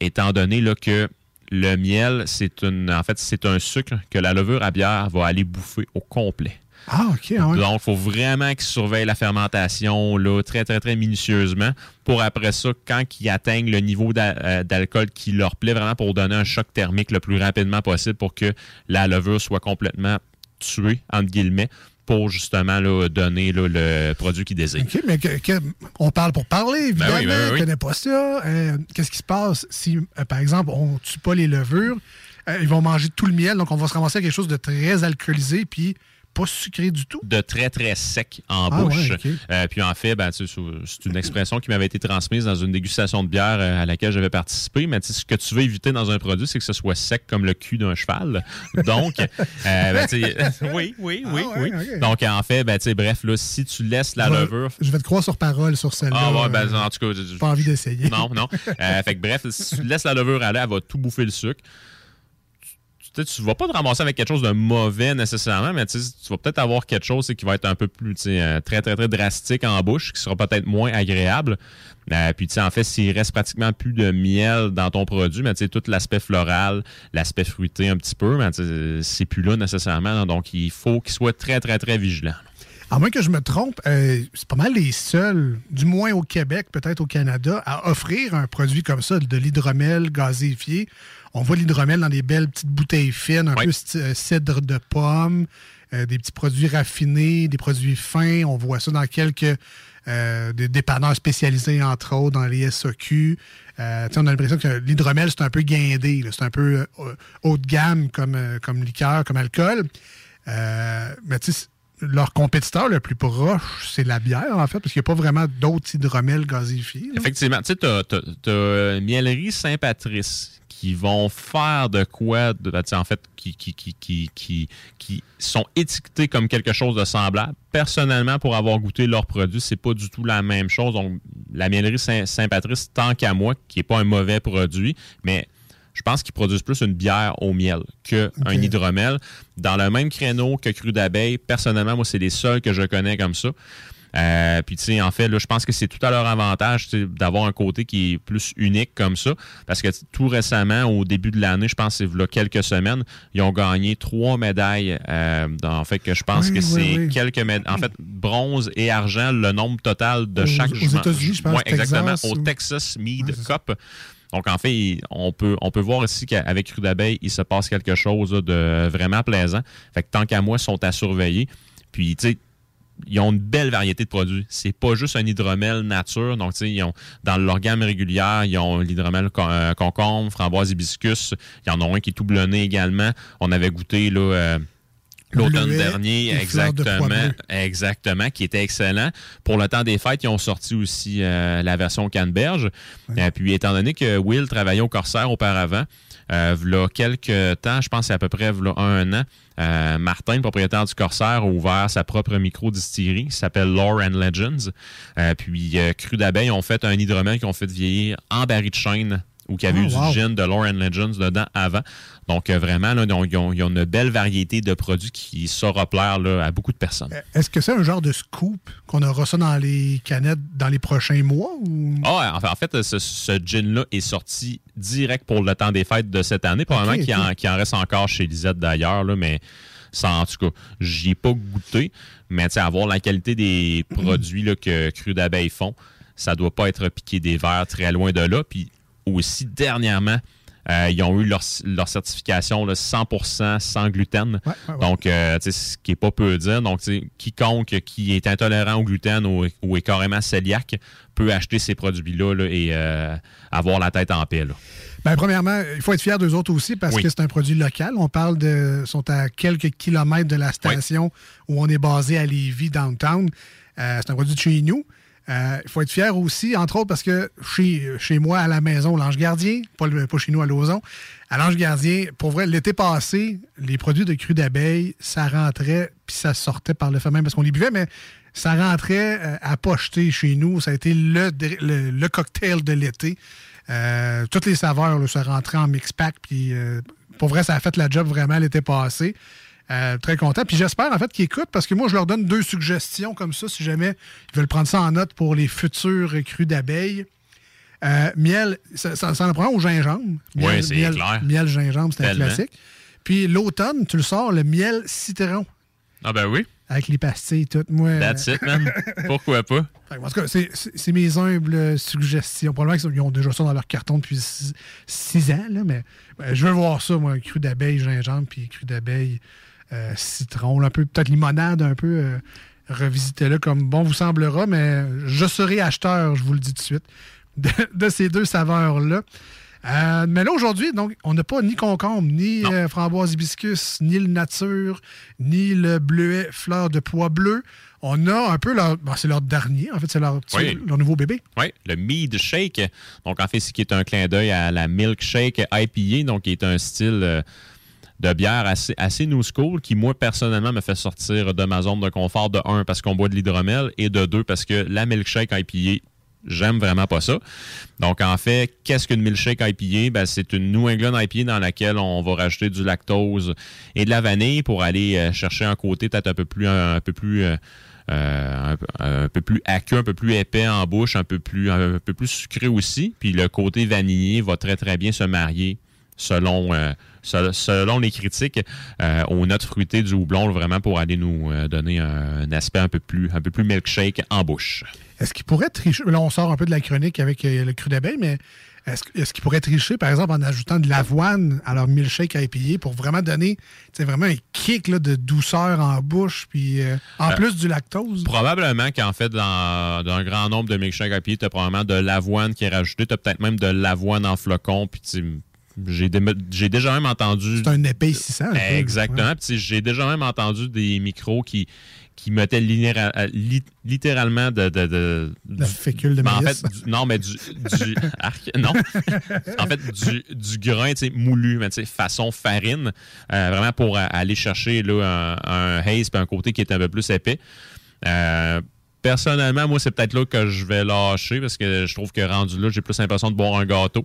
étant donné là, que le miel, c'est une, en fait, c'est un sucre que la levure à bière va aller bouffer au complet. Ah, OK. ah ouais. Donc, il faut vraiment qu'ils surveillent la fermentation là, très, très, très minutieusement pour après ça, quand ils atteignent le niveau euh, d'alcool qui leur plaît, vraiment pour donner un choc thermique le plus rapidement possible pour que la levure soit complètement tuée, entre guillemets, pour justement là, donner là, le produit qu'ils désirent. OK, mais que- que- on parle pour parler, évidemment. Ben oui, ben oui, connais pas ça. Euh, Qu'est-ce qui se passe si, euh, par exemple, on tue pas les levures? Euh, ils vont manger tout le miel, donc on va se ramasser à quelque chose de très alcoolisé puis pas sucré du tout? de très, très sec en Ah bouche. ouais. Euh, puis en fait, ben, c'est une expression qui m'avait été transmise dans une dégustation de bière euh, à laquelle j'avais participé. Mais ce que tu veux éviter dans un produit, c'est que ce soit sec comme le cul d'un cheval. Donc, euh, ben, oui, oui, oui, Ah ouais, oui. ok. Donc, en fait, ben, bref, là, si tu laisses la je, vais, levure je vais te croire sur parole sur celle-là. ah ouais, ben, en tout cas, je- pas envie d'essayer. non, non. Euh, fait que bref, si tu laisses la levure aller, elle va tout bouffer le sucre. Tu- tu vas pas te ramasser avec quelque chose de mauvais nécessairement, mais tu vas peut-être avoir quelque chose qui va être un peu plus euh, très, très, très drastique en bouche, qui sera peut-être moins agréable. Euh, puis, en fait, s'il reste pratiquement plus de miel dans ton produit, mais tout l'aspect floral, l'aspect fruité un petit peu, mais c'est plus là nécessairement. donc, il faut qu'il soit très, très, très vigilant. À moins que je me trompe, euh, c'est pas mal les seuls, du moins au Québec, peut-être au Canada, à offrir un produit comme ça, de l'hydromel gazéifié. On voit l'hydromel dans des belles petites bouteilles fines, un peu euh, cidre de pomme, euh, des petits produits raffinés, des produits fins. On voit ça dans quelques euh, des dépanneurs spécialisés, entre autres, dans les SOQ. Euh, on a l'impression que l'hydromel, c'est un peu guindé. C'est un peu euh, haut de gamme comme, comme liqueur, comme alcool. Euh, mais tu sais, leur compétiteur le plus proche, c'est la bière, en fait, parce qu'il n'y a pas vraiment d'autres hydromels gazéifiés. là. Effectivement, tu sais, t'as, t'as, t'as, euh, Mielerie Saint-Patrice qui vont faire de quoi, de, ben, tu en fait, qui, qui, qui, qui, sont étiquetés comme quelque chose de semblable. Personnellement, pour avoir goûté leurs produits, c'est pas du tout la même chose. Donc, la Mielerie Saint- Saint-Patrice, tant qu'à moi, qui est pas un mauvais produit, mais je pense qu'ils produisent plus une bière au miel qu'un hydromel. Dans le même créneau que Cru d'abeille, personnellement, moi, c'est les seuls que je connais comme ça. Euh, puis, tu sais, en fait, là, je pense que c'est tout à leur avantage d'avoir un côté qui est plus unique comme ça. Parce que tout récemment, au début de l'année, je pense que c'est là quelques semaines, ils ont gagné trois médailles. euh, en fait, que je pense Oui, que oui, c'est oui. quelques médailles. En fait, bronze et argent, le nombre total de Aux- chaque aux. États-Unis, je pense, Ouais, exactement. Texas Au Texas Mead Cup. Donc, en fait, on peut, on peut voir ici qu'avec Cru d'abeille, il se passe quelque chose de vraiment plaisant. Fait que tant qu'à moi, ils sont à surveiller. Puis, tu sais, ils ont une belle variété de produits. C'est pas juste un hydromel nature. Donc, tu sais, ils ont, dans leur gamme régulière, ils ont l'hydromel euh, concombre, framboise hibiscus. Il y en a un qui est tout blonné également. On avait goûté, là, euh, L'automne dernier, de exactement, exactement, qui était excellent. Pour le temps des fêtes, ils ont sorti aussi euh, la version canneberge. Euh, puis, étant donné que Will travaillait au Corsaire auparavant, euh, v'là quelques temps, je pense à peu près v'là un an, euh, Martin, le propriétaire du Corsaire, a ouvert sa propre micro-distillerie qui s'appelle Lore and Legends. Euh, puis, euh, Cru d'abeille ont fait un hydromel qu'ils ont fait vieillir en baril de chêne ou qui avait Oh, eu wow. du gin de and Legends dedans avant. Donc, euh, vraiment, là, ils, ont, ils une belle variété de produits qui saura plaire là, à beaucoup de personnes. Est-ce que c'est un genre de scoop qu'on aura ça dans les canettes dans les prochains mois? Ou... Ah, en fait, en fait, ce, ce gin-là est sorti direct pour le temps des fêtes de cette année. Probablement qu'il en, reste encore chez Lisette d'ailleurs, mais en tout cas, j'y ai pas goûté. Mais avoir la qualité des produits là, que Cru d'abeille font, ça doit pas être piqué des verres très loin de là. Puis aussi, dernièrement, euh, ils ont eu leur, leur certification là, 100% sans gluten. Donc, euh, ce qui est pas peu dire. Donc, quiconque qui est intolérant au gluten ou, ou est carrément cœliaque peut acheter ces produits-là là, et euh, avoir la tête en paix. Là. Ben, premièrement, il faut être fier d'eux autres aussi parce Oui. que c'est un produit local. On parle de. sont à quelques kilomètres de la station où on est basé à Lévis, downtown. C'est un produit de chez nous. Euh, Il faut être fier aussi, entre autres, parce que chez, moi, à la maison, l'Ange Gardien, pas, chez nous à Lauson, à l'Ange Gardien, pour vrai, l'été passé, les produits de cru d'abeille, ça rentrait, puis ça sortait par le fait même parce qu'on les buvait, mais ça rentrait euh, à pocheter chez nous. Ça a été le, le, cocktail de l'été. Euh, toutes les saveurs, là, ça rentrait en mix-pack, puis pour vrai, ça a fait la job vraiment l'été passé. Euh, très content. Puis j'espère en fait qu'ils écoutent parce que moi, je leur donne deux suggestions comme ça si jamais ils veulent prendre ça en note pour les futurs crus d'abeilles. Euh, miel, ça, ça, ça en prend au gingembre. Oui, Miel- c'est miel, clair. Miel gingembre, c'est un classique. Puis l'automne, tu le sors, le miel citron Ah ben oui, avec les pastilles, tout. Moi, that's it, man. Pourquoi pas? En tout cas, c'est- c'est c'est mes humbles suggestions. Probablement qu'ils ont déjà ça dans leur carton depuis six, ans, là, mais ben, je veux voir ça, moi, cru d'abeille, gingembre, puis cru d'abeille, euh, citron, un peu, peut-être limonade, un peu. euh, Revisitez-le comme bon vous semblera, mais je serai acheteur, je vous le dis tout de suite, de, de ces deux saveurs-là. Euh, mais là, aujourd'hui, donc, on n'a pas ni concombre, ni euh, framboise hibiscus, ni le nature, ni le bleuet fleur de pois bleu. On a un peu leur. bon, c'est leur dernier, en fait, c'est leur, Oui. leur nouveau bébé. Oui, le Mead Shake. Donc, en fait, c'est qui est un clin d'œil à la Milkshake IPA, donc qui est un style euh, de bière assez, assez new school qui, moi, personnellement, me fait sortir de ma zone de confort de un, parce qu'on boit de l'hydromel, et de deux, parce que la Milkshake IPA, j'aime vraiment pas ça. Donc, en fait, qu'est-ce qu'une milkshake IPA? Ben, c'est une New England IPA dans laquelle on va rajouter du lactose et de la vanille pour aller euh, chercher un côté peut-être un peu plus, un, peu plus, euh, euh, un peu plus aqueux, un peu plus épais en bouche, un peu plus, un peu plus sucré aussi. Puis le côté vanillé va très, très bien se marier selon, euh, se- selon les critiques euh, aux notes fruitées du houblon, vraiment pour aller nous euh, donner un, un aspect un peu plus, un peu plus milkshake en bouche. Est-ce qu'il pourrait tricher? Là, on sort un peu de la chronique avec euh, le cru d'abeille, mais est-ce est-ce qu'il pourrait tricher, par exemple, en ajoutant de l'avoine à leur milkshake à épier pour vraiment donner vraiment un kick là, de douceur en bouche, puis euh, en Euh, plus du lactose? Probablement qu'en fait, dans, dans un grand nombre de milkshakes à pied, tu as probablement de l'avoine qui est rajoutée. Tu as peut-être même de l'avoine en flocon. Puis tu j'ai dé- j'ai déjà même entendu. C'est un épaississant. un peu. Exactement. Ouais. J'ai déjà même entendu des micros qui, qui mettaient euh, li- littéralement de. de, de La du- fécule de ben, en maïs. fait, du- non, mais du. du arc, non. en fait, du, du grain moulu, mais façon farine, euh, vraiment pour euh, aller chercher là, un, un haze puis un côté qui est un peu plus épais. Euh, personnellement, moi, c'est peut-être là que je vais lâcher parce que je trouve que rendu là, j'ai plus l'impression de boire un gâteau.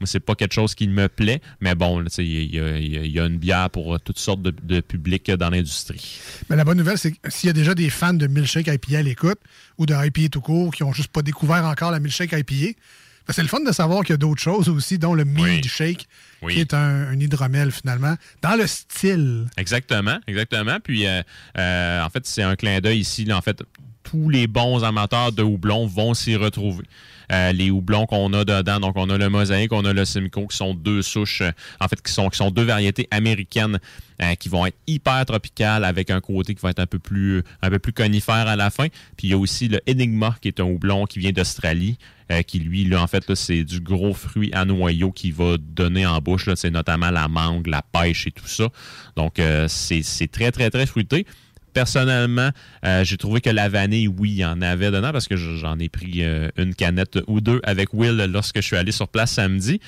Moi, c'est pas quelque chose qui me plaît, mais bon, il y, a- y y une bière pour toutes sortes de, de publics dans l'industrie. Mais la bonne nouvelle, c'est que s'il y a déjà des fans de milkshake IPA à l'écoute ou de IPA tout court qui n'ont juste pas découvert encore la milkshake IPA, ben, c'est le fun de savoir qu'il y a d'autres choses aussi, dont le milkshake, Oui. qui est un, un hydromel finalement, dans le style. Exactement, exactement. Puis, euh, euh, en fait, c'est un clin d'œil ici. là. en fait, tous les bons amateurs de houblon vont s'y retrouver. Euh, les houblons qu'on a dedans, donc on a le mosaïque, on a le simcoe, qui sont deux souches, euh, en fait, qui sont, qui sont deux variétés américaines euh, qui vont être hyper tropicales avec un côté qui va être un peu plus, un peu plus conifère à la fin. Puis il y a aussi le Enigma, qui est un houblon qui vient d'Australie, qui lui, là, en fait, là, c'est du gros fruit à noyau qui va donner en bouche. C'est notamment la mangue, la pêche et tout ça. Donc, c'est c'est très, très, très fruité. Personnellement, euh, j'ai trouvé que la vanille, oui, il y en avait dedans parce que je- j'en ai pris euh, une canette ou deux avec Will lorsque je suis allé sur place samedi.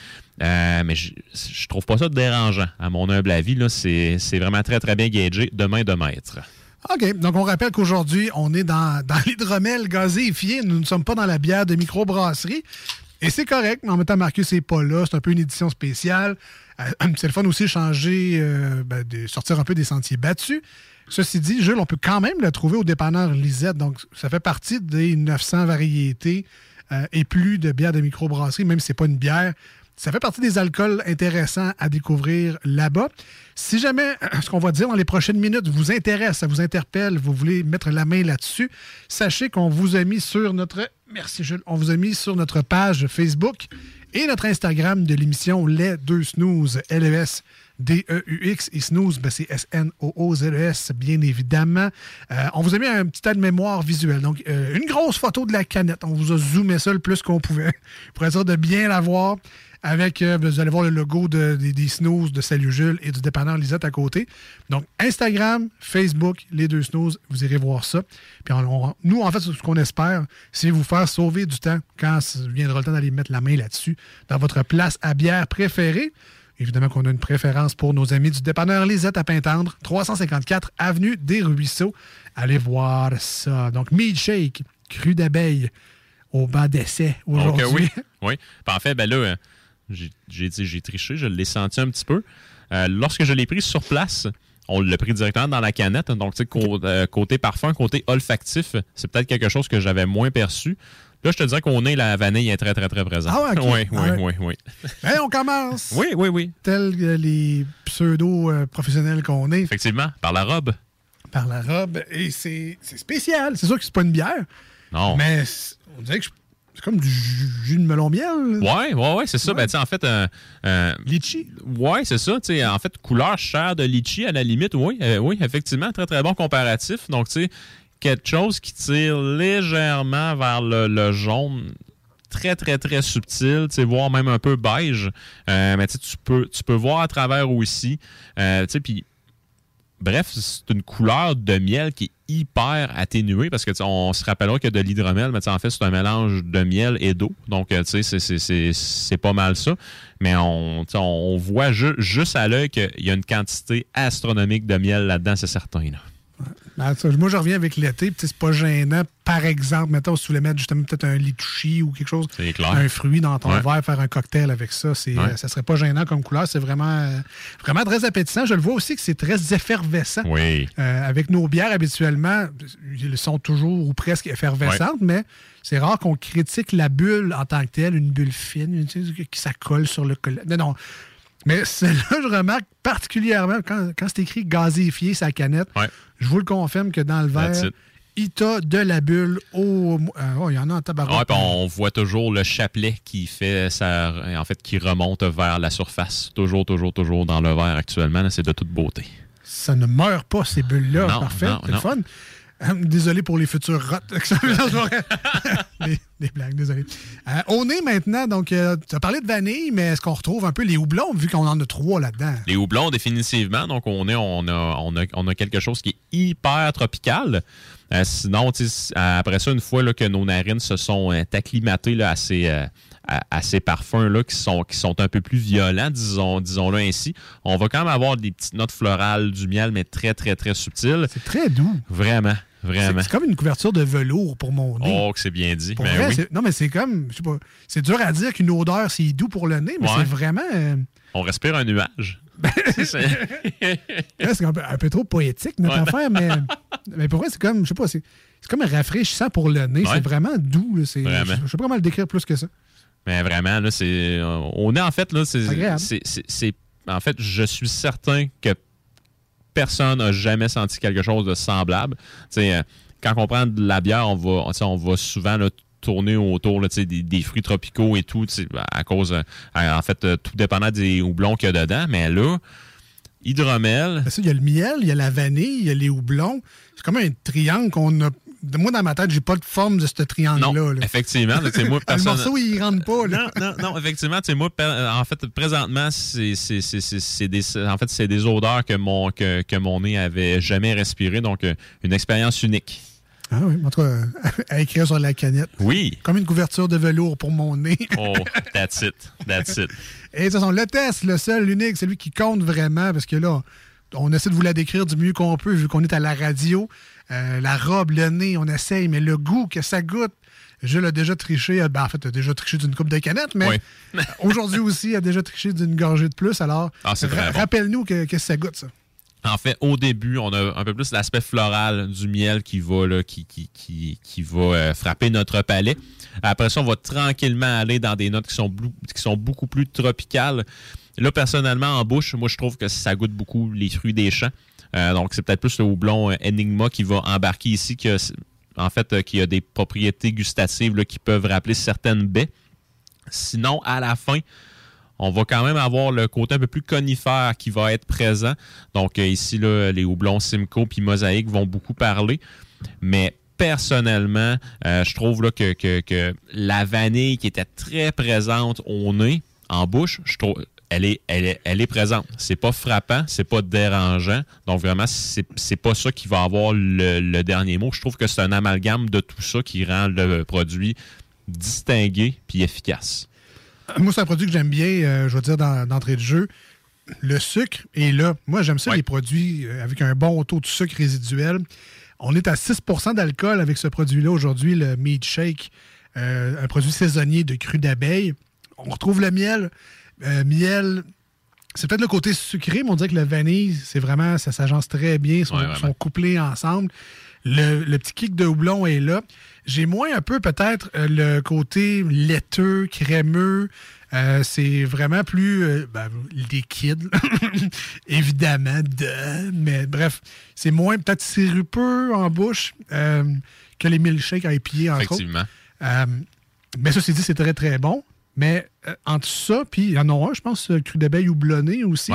Euh, mais je, je trouve pas ça dérangeant, à mon humble avis. C'est vraiment très, très bien gagé de main de maître. OK. Donc, on rappelle qu'aujourd'hui, on est dans, l'hydromel gazéifié. Nous ne sommes pas dans la bière de microbrasserie. Et c'est correct, mais en même temps, Marcus n'est pas là. C'est un peu une édition spéciale. Euh, c'est le fun aussi changer, ben, de sortir un peu des sentiers battus. Ceci dit, Jules, on peut quand même le trouver au dépanneur Lisette. Donc, ça fait partie des 900 variétés euh, et plus de bières de microbrasserie, même si ce n'est pas une bière. Ça fait partie des alcools intéressants à découvrir là-bas. Si jamais ce qu'on va dire dans les prochaines minutes vous intéresse, ça vous interpelle, vous voulez mettre la main là-dessus, sachez qu'on vous a mis sur notre merci Jules, on vous a mis sur notre page Facebook et notre Instagram de l'émission Les Deux Snooze, L-E-S. D-E-U-X et snooze, ben, c'est S-N-O-O-Z-E-S, bien évidemment. Euh, on vous a mis un petit aide-mémoire visuel. Donc, euh, une grosse photo de la canette. On vous a zoomé ça le plus qu'on pouvait pour être sûr de bien la voir. Avec, euh, vous allez voir le logo de- des, des snooze de Salut Jules et du dépanneur Lisette à côté. Donc, Instagram, Facebook, les deux snooze, vous irez voir ça. Puis, nous, en fait, ce qu'on espère, c'est vous faire sauver du temps quand viendra le temps d'aller mettre la main là-dessus dans votre place à bière préférée. Évidemment qu'on a une préférence pour nos amis du dépanneur Lisette à Pintendre, 354 Avenue des Ruisseaux. Allez voir ça. Donc, milkshake, cru d'abeille, au banc d'essai aujourd'hui. Donc, euh, oui. oui. Puis en fait, ben là, euh, j'ai- j'ai dit- j'ai triché, je l'ai senti un petit peu. Euh, lorsque je l'ai pris sur place, on l'a pris directement dans la canette. Donc, tu sais, côté parfum, côté olfactif, c'est peut-être quelque chose que j'avais moins perçu. Là, je te dirais qu'on est la vanille est très, très, très présente. Ah ouais, ok. Oui, oui, Ah oui, oui. Hey, on commence. Oui, oui, oui. Tels que les pseudo-professionnels qu'on est. Effectivement, par la robe. Par la robe. Et c'est c'est spécial. C'est sûr que c'est pas une bière. Non. Mais on dirait que je- c'est comme du jus de melon miel. Ouais, ouais, ouais, c'est ça. Ben, en fait. Euh, euh, litchi. Ouais, c'est ça. Tu sais, en fait, couleur chair de litchi à la limite, oui, euh, oui, effectivement, très, très bon comparatif. Donc, tu sais, quelque chose qui tire légèrement vers le, jaune. Très, très, très subtil, voire même un peu beige. Euh, mais tu peux, tu peux voir à travers aussi. Euh, Bref, c'est une couleur de miel qui est hyper atténuée parce que on se rappellera que de l'hydromel, mais en fait, c'est un mélange de miel et d'eau. Donc, euh, c'est- pas mal ça. Mais on, on voit ju- juste à l'œil qu'il y a une quantité astronomique de miel là-dedans, c'est certain. Ben, moi, je reviens avec l'été, c'est pas gênant. Par exemple, mettons, si tu voulais mettre justement peut-être un litouchi ou quelque chose, un fruit dans ton Ouais. verre, faire un cocktail avec ça, c'est, Ouais. euh, ça serait pas gênant comme couleur. C'est vraiment, euh, vraiment très appétissant. Je le vois aussi que c'est très effervescent. Oui. Euh, avec nos bières, habituellement, elles sont toujours ou presque effervescentes, mais c'est rare qu'on critique la bulle en tant que telle, une bulle fine, sais, qui ça colle sur le collet. Non, non. Mais celle-là, je remarque particulièrement quand, quand c'est écrit gazéifié sa canette, je vous le confirme que dans le verre, it. il t'a de la bulle au. euh, oh, il y en a en tabac. Ouais, puis on voit toujours le chapelet qui fait sa, en fait, qui remonte vers la surface. Toujours, toujours, toujours dans le verre actuellement. C'est de toute beauté. Ça ne meurt pas, ces bulles-là. Parfait. C'est fun. Euh, Désolé pour les futurs rottes. des, des blagues, désolé. Euh, on est maintenant, donc, euh, tu as parlé de vanille, mais est-ce qu'on retrouve un peu les houblons, vu qu'on en a trois là-dedans? Les houblons, définitivement. Donc, on, est, on, a, on, a, on a quelque chose qui est hyper tropical. Euh, sinon, après ça, une fois là, que nos narines se sont euh, acclimatées là, à, ces, euh, à, à ces parfums-là qui sont, qui sont un peu plus violents, disons, disons-le ainsi, on va quand même avoir des petites notes florales du miel, mais très, très, très subtiles. C'est très doux. Vraiment, vraiment. c'est comme une couverture de velours pour mon nez. Oh, que c'est bien dit. Pour vrai, oui. Non, mais c'est comme, je sais pas, c'est dur à dire qu'une odeur, c'est doux pour le nez, mais Ouais. c'est vraiment... euh, On respire un nuage. C'est- Là, c'est un peu, un peu trop poétique, notre Ouais. affaire, mais, mais pour vrai, c'est comme, je sais pas, c'est comme rafraîchissant pour le nez. Ouais. C'est vraiment doux. là. Je je sais pas comment le décrire plus que ça. Mais vraiment, là, c'est. euh, On est en fait, là, c'est. En fait, je suis certain que personne n'a jamais senti quelque chose de semblable. Tu sais, euh, quand on prend de la bière, on va, on va souvent là, tourner autour là, tu sais, des, des fruits tropicaux et tout, sais, à cause, euh, en fait, tout dépendant des houblons qu'il y a dedans. Mais là, hydromel, ça, Il y a le miel, il y a la vanille, il y a les houblons. C'est comme un triangle qu'on a. Moi, dans ma tête, j'ai pas de forme de ce triangle-là. là. effectivement, moi, le personne- morceau, il rentre pas. Là. Non, non, non, effectivement, moi, en fait, présentement, c'est des, en fait, c'est des odeurs que mon, que, que mon nez avait jamais respiré, donc euh, une expérience unique. Ah oui, en tout cas, à écrire sur la canette. Oui. Comme une couverture de velours pour mon nez. Oh, that's it, that's it. Et de toute façon, le test, le seul, l'unique, celui qui compte vraiment, parce que là, on essaie de vous la décrire du mieux qu'on peut, vu qu'on est à la radio. Euh, la robe, le nez, on essaye, mais le goût que ça goûte. Je l'ai déjà triché, euh, ben, en fait, a déjà triché d'une coupe de canettes, mais Oui. aujourd'hui aussi, il a déjà triché d'une gorgée de plus. Alors, Ah, ra- bon. rappelle-nous que, que ça goûte, ça. En fait, au début, on a un peu plus l'aspect floral du miel qui va, là, qui, qui, qui, qui va euh, frapper notre palais. Après ça, on va tranquillement aller dans des notes qui sont, qui sont beaucoup plus tropicales. Là, personnellement, en bouche, moi, je trouve que ça goûte beaucoup les fruits des champs. Euh, donc, c'est peut-être plus le houblon euh, Enigma qui va embarquer ici, que, en fait, euh, qui a des propriétés gustatives qui peuvent rappeler certaines baies. Sinon, à la fin, on va quand même avoir le côté un peu plus conifère qui va être présent. Donc ici, là, les houblons Simcoe puis Mosaïque vont beaucoup parler. Mais personnellement, je trouve que, que- que la vanille qui était très présente au nez, en bouche, je trouve elle est, elle est, elle est présente. C'est pas frappant, c'est pas dérangeant. Donc vraiment, c'est pas ça qui va avoir le, le dernier mot. Je trouve que c'est un amalgame de tout ça qui rend le produit distingué puis efficace. Moi, c'est un produit que j'aime bien, euh, je veux dire, dans- d'entrée de jeu. Le sucre est là. Moi, j'aime ça, les produits euh, avec un bon taux de sucre résiduel. On est à 6% d'alcool avec ce produit-là aujourd'hui, le Meat Shake, euh, un produit saisonnier de cru d'abeille. On retrouve le miel. Euh, miel, c'est peut-être le côté sucré, mais on dirait que le vanille, c'est vraiment, ça s'agence très bien, sont, Ouais, vraiment. sont couplés ensemble. Le, le petit kick de houblon est là. J'ai moins un peu peut-être euh, le côté laiteux, crémeux. Euh, c'est vraiment plus euh, ben, liquide, évidemment. de- mais bref, c'est moins peut-être sirupeux en bouche que les milkshakes à épier, entre autres. Effectivement. Euh, mais ceci dit, c'est très, très bon. Mais entre ça, puis il y en a un, je pense, euh, cru d'abeille houblonné aussi.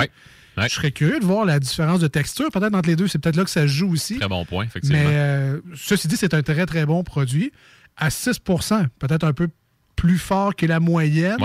Je serais curieux de voir la différence de texture. Peut-être entre les deux, c'est peut-être là que ça se joue aussi. Très bon point, effectivement. Mais euh, ceci dit, c'est un très, très bon produit. À 6% peut-être un peu plus fort que la moyenne.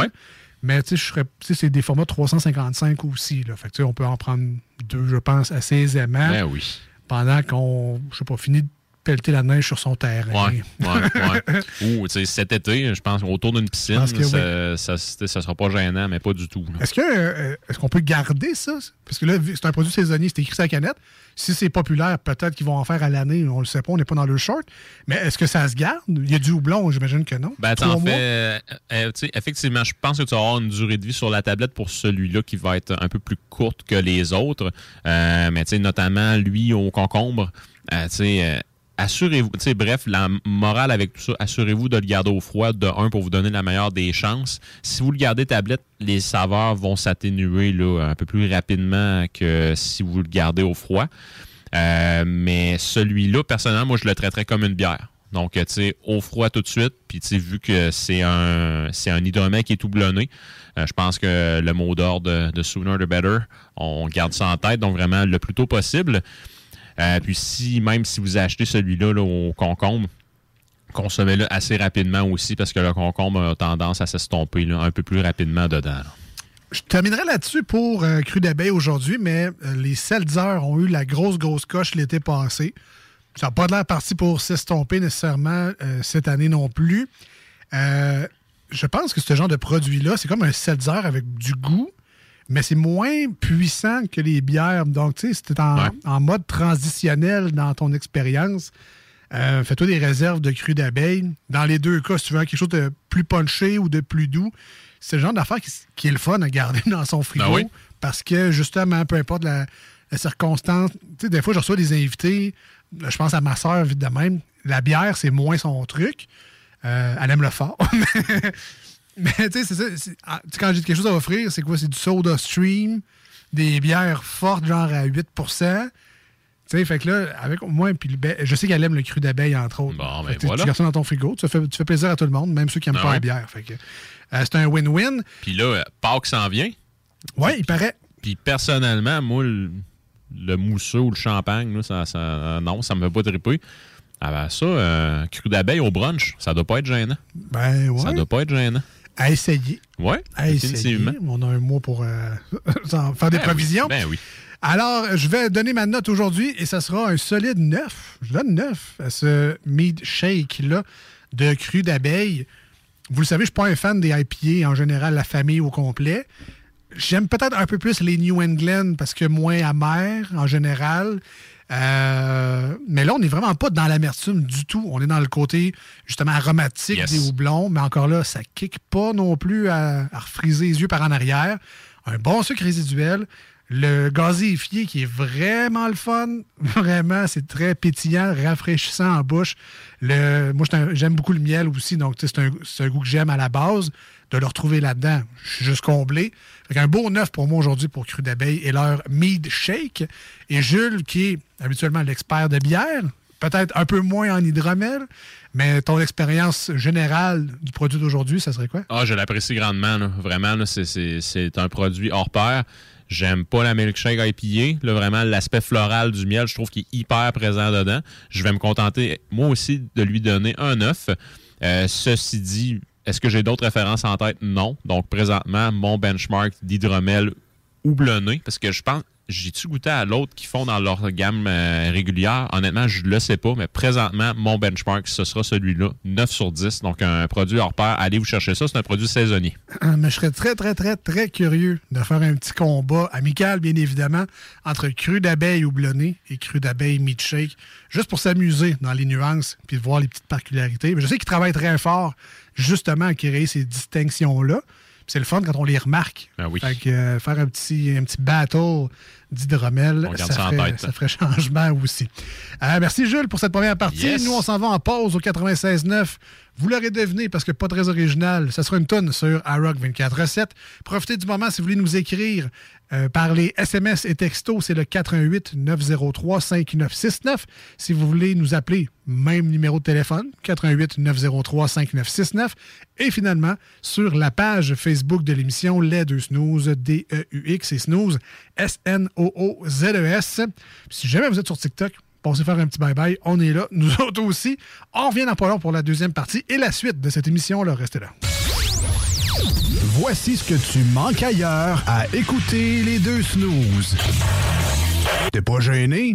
Mais tu sais, c'est des formats 355 aussi. Là. Fait que, on peut en prendre deux, je pense, assez aisément. Ben oui. Pendant qu'on, je sais pas, finit de pelleter la neige sur son terrain. Ouais, ouais, ouais. Ou, tu sais, cet été, je pense, autour d'une piscine, que ça, ça, ça, ça sera pas gênant, mais pas du tout. Est-ce que euh, est-ce qu'on peut garder ça? Parce que là, c'est un produit saisonnier, c'est écrit sur la canette. Si c'est populaire, peut-être qu'ils vont en faire à l'année, on le sait pas, on n'est pas dans le short. Mais est-ce que ça se garde? Il y a du houblon, j'imagine que non. Ben, mois? fais. euh, euh, tu sais, effectivement, je pense que tu vas avoir une durée de vie sur la tablette pour celui-là qui va être un peu plus courte que les autres. Euh, mais, tu sais, notamment lui au concombre. tu sais, euh, assurez-vous. Tu bref, la morale avec tout ça, assurez-vous de le garder au froid, de un, pour vous donner la meilleure des chances. Si vous le gardez tablette, les saveurs vont s'atténuer un peu plus rapidement que si vous le gardez au froid. Euh, mais celui-là, personnellement, moi, je le traiterais comme une bière. Donc, tu sais, au froid tout de suite. Puis, tu sais, vu que c'est un, c'est un qui est tout blonné, euh, je pense que le mot d'ordre de, de Sooner the Better, on garde ça en tête. Donc, vraiment, le plus tôt possible. Euh, puis, si, même si vous achetez celui-là là, au concombre, consommez-le assez rapidement aussi parce que le concombre a tendance à s'estomper un peu plus rapidement dedans. Je terminerai là-dessus pour euh, Cru d'abeille aujourd'hui, mais euh, les Seltzer ont eu la grosse, grosse coche l'été passé. Ça n'a pas l'air parti pour s'estomper nécessairement cette année non plus. Je pense que ce genre de produit-là, c'est comme un Seltzer avec du goût, mais c'est moins puissant que les bières. Donc, tu sais, si tu es en, en mode transitionnel dans ton expérience, euh, fais-toi des réserves de cru d'abeille. Dans les deux cas, si tu veux quelque chose de plus punché ou de plus doux, c'est le genre d'affaire qui, qui est le fun à garder dans son frigo. Ben oui. Parce que, justement, peu importe la, la circonstance, tu sais, des fois, je reçois des invités. Je pense à ma soeur, vite de même. La bière, c'est moins son truc. Euh, elle aime le fort. Mais tu sais, c'est ça. c'est- ah, tu sais, Quand j'ai quelque chose à offrir, c'est quoi? C'est du soda stream, des bières fortes, genre à 8 Tu sais, fait que là, avec moi, puis le ba- je sais qu'elle aime le cru d'abeille, entre autres. Bon, ben voilà. Tu gardes ça dans ton frigo, tu fais, tu fais plaisir à tout le monde, même ceux qui n'aiment Ah pas ouais. la bière. Fait que, euh, c'est un win-win. Puis là, euh, Pâques s'en vient. Oui, il paraît. Puis personnellement, moi, le, le mousseux ou le champagne, là, ça, ça- euh, non, ça me fait pas triper. Ah ben ça, cru d'abeille au brunch, ça doit pas être gênant. Ben ouais. Ça doit pas être gênant. À essayer. Ouais, À essayer. On a un mois pour euh, faire des Ben oui, provisions. Ben oui. Alors, je vais donner ma note aujourd'hui et ça sera un solide 9. Je donne 9 à ce mead shake-là de cru d'abeille. Vous le savez, je ne suis pas un fan des IPA en général, la famille au complet. J'aime peut-être un peu plus les New England parce que moins amer en général. Euh, mais là, on n'est vraiment pas dans l'amertume du tout. On est dans le côté justement aromatique Yes. des houblons, mais encore là, ça kick pas non plus à, à refriser les yeux par en arrière. Un bon sucre résiduel. Le gazéifié qui est vraiment le fun. Vraiment, c'est très pétillant, rafraîchissant en bouche. Le, moi, j'aime beaucoup le miel aussi, donc c'est un, c'est un goût que j'aime à la base. De le retrouver là-dedans, je suis juste comblé. Fait un beau neuf pour moi aujourd'hui pour Cru d'abeille et leur Mead Shake. Et Jules, qui est habituellement l'expert de bière, peut-être un peu moins en hydromel, mais ton expérience générale du produit d'aujourd'hui, ça serait quoi? Ah, je l'apprécie grandement. Vraiment, c'est- un produit hors pair. J'aime pas la milkshake IPA. Là, vraiment, l'aspect floral du miel, je trouve qu'il est hyper présent dedans. Je vais me contenter, moi aussi, de lui donner un 9. Euh, ceci dit, est-ce que j'ai d'autres références en tête? Non. Donc, présentement, mon benchmark d'hydromel houblonné, parce que je pense, j'ai-tu goûté à l'autre qu'ils font dans leur gamme euh, régulière? Honnêtement, je le sais pas, mais présentement, mon benchmark, ce sera celui-là, 9 sur 10. Donc, un produit hors pair. Allez vous chercher ça, c'est un produit saisonnier. Mais je serais très, très, très, très curieux de faire un petit combat amical, bien évidemment, entre cru d'abeille houblonné et cru d'abeille milkshake, juste pour s'amuser dans les nuances puis voir les petites particularités. Mais je sais qu'ils travaillent très fort, justement, à créer ces distinctions-là. C'est le fun quand on les remarque. Ben oui. Fait que, euh, faire un petit, un petit battle d'hydromel, ça, ferait, tête. ça ferait changement aussi. Euh, merci Jules pour cette première partie. Yes. Nous, on s'en va en pause au 96.9. Vous l'aurez deviné parce que pas très original. Ça sera une tonne sur iRock 24.7. Profitez du moment si vous voulez nous écrire euh, par les SMS et textos. C'est le 88 903 5969. Si vous voulez nous appeler, même numéro de téléphone, 88 903 5969. Et finalement, sur la page Facebook de l'émission Les Deux Snooze, D-E-U-X et Snooze, S-N-O-O-Z-E-S. E Si jamais vous êtes sur TikTok, passez faire un petit bye-bye. On est là, nous autres aussi. On revient dans pas pour la deuxième partie et la suite de cette émission-là. Restez là. Voici ce que tu manques ailleurs à écouter les deux snooze. T'es pas gêné?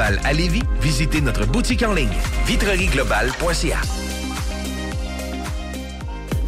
à Lévis, visitez notre boutique en ligne vitrerieglobale.ca.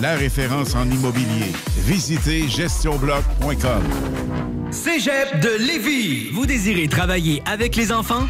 La référence en immobilier. Visitez gestionbloc.com. Cégep de Lévis. Vous désirez travailler avec les enfants?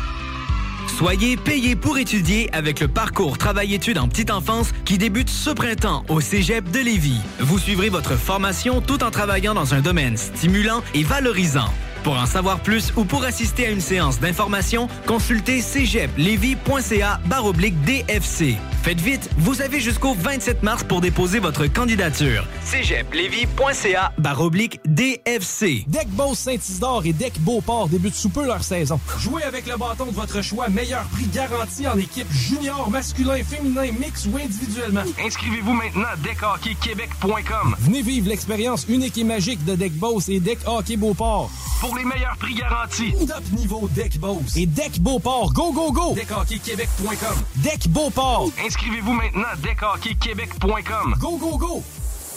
Soyez payé pour étudier avec le parcours Travail-études en petite enfance qui débute ce printemps au Cégep de Lévis. Vous suivrez votre formation tout en travaillant dans un domaine stimulant et valorisant. Pour en savoir plus ou pour assister à une séance d'information, consultez cégeplevy.ca baroblique DFC. Faites vite, vous avez jusqu'au 27 mars pour déposer votre candidature. cégeplevy.ca baroblique DFC. Deck Boss Saint-Isidore et Deck Beauport débutent sous peu leur saison. Jouez avec le bâton de votre choix, meilleur prix garanti en équipe junior, masculin, féminin, mix ou individuellement. Inscrivez-vous maintenant à deckhockeyquebec.com. Venez vivre l'expérience unique et magique de Deck Boss et Deck Hockey Beauport. Pour les meilleurs prix garantis. Top niveau Deck Boss et Deck Beauport. Go, go, go! Deckhockeyquebec.com. Deck Beauport. Inscrivez-vous maintenant à deckhockeyquebec.com. Go, go, go!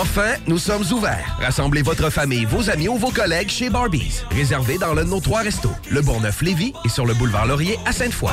Enfin, nous sommes ouverts. Rassemblez votre famille, vos amis ou vos collègues chez Barbies. Réservé dans l'un de nos trois restos, le Bourgneuf-Lévis et sur le boulevard Laurier à Sainte-Foy.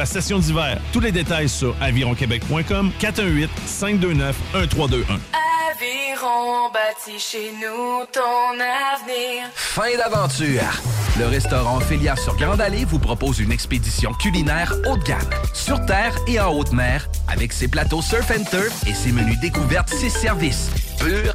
la session d'hiver. Tous les détails sur avironquebec.com 418 529 1321. Aviron bâti chez nous ton avenir. Fin d'aventure! Le restaurant Félia sur Grande Allée vous propose une expédition culinaire haut de gamme, sur terre et en haute mer, avec ses plateaux surf and turf et ses menus découvertes, ses services. Pur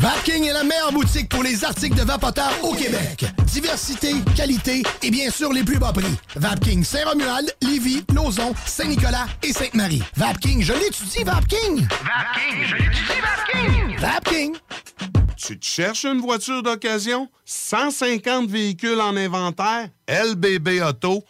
Vapking est la meilleure boutique pour les articles de vapoteurs au Québec. Diversité, qualité et bien sûr les plus bas prix. Vapking Saint-Romuald, Lévis, Lauson, Saint-Nicolas et Sainte-Marie. Vapking, je l'étudie, Vapking! Vapking, je l'étudie, Vapking! Vapking! Tu te cherches une voiture d'occasion? 150 véhicules en inventaire? lbbauto.com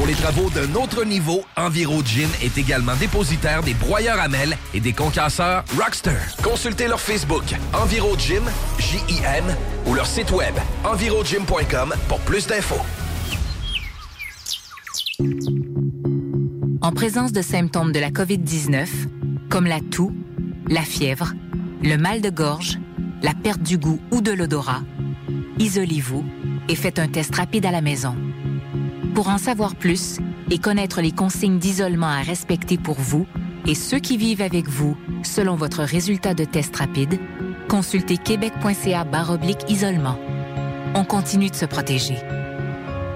Pour les travaux d'un autre niveau, EnviroGym est également dépositaire des broyeurs à mêles et des concasseurs Rockster. Consultez leur Facebook EnviroGym, J-I-M, ou leur site web envirogym.com pour plus d'infos. En présence de symptômes de la COVID-19, comme la toux, la fièvre, le mal de gorge, la perte du goût ou de l'odorat, isolez-vous et faites un test rapide à la maison. Pour en savoir plus et connaître les consignes d'isolement à respecter pour vous et ceux qui vivent avec vous selon votre résultat de test rapide, consultez québec.ca baroblique isolement. On continue de se protéger.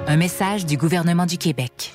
Un message du gouvernement du Québec.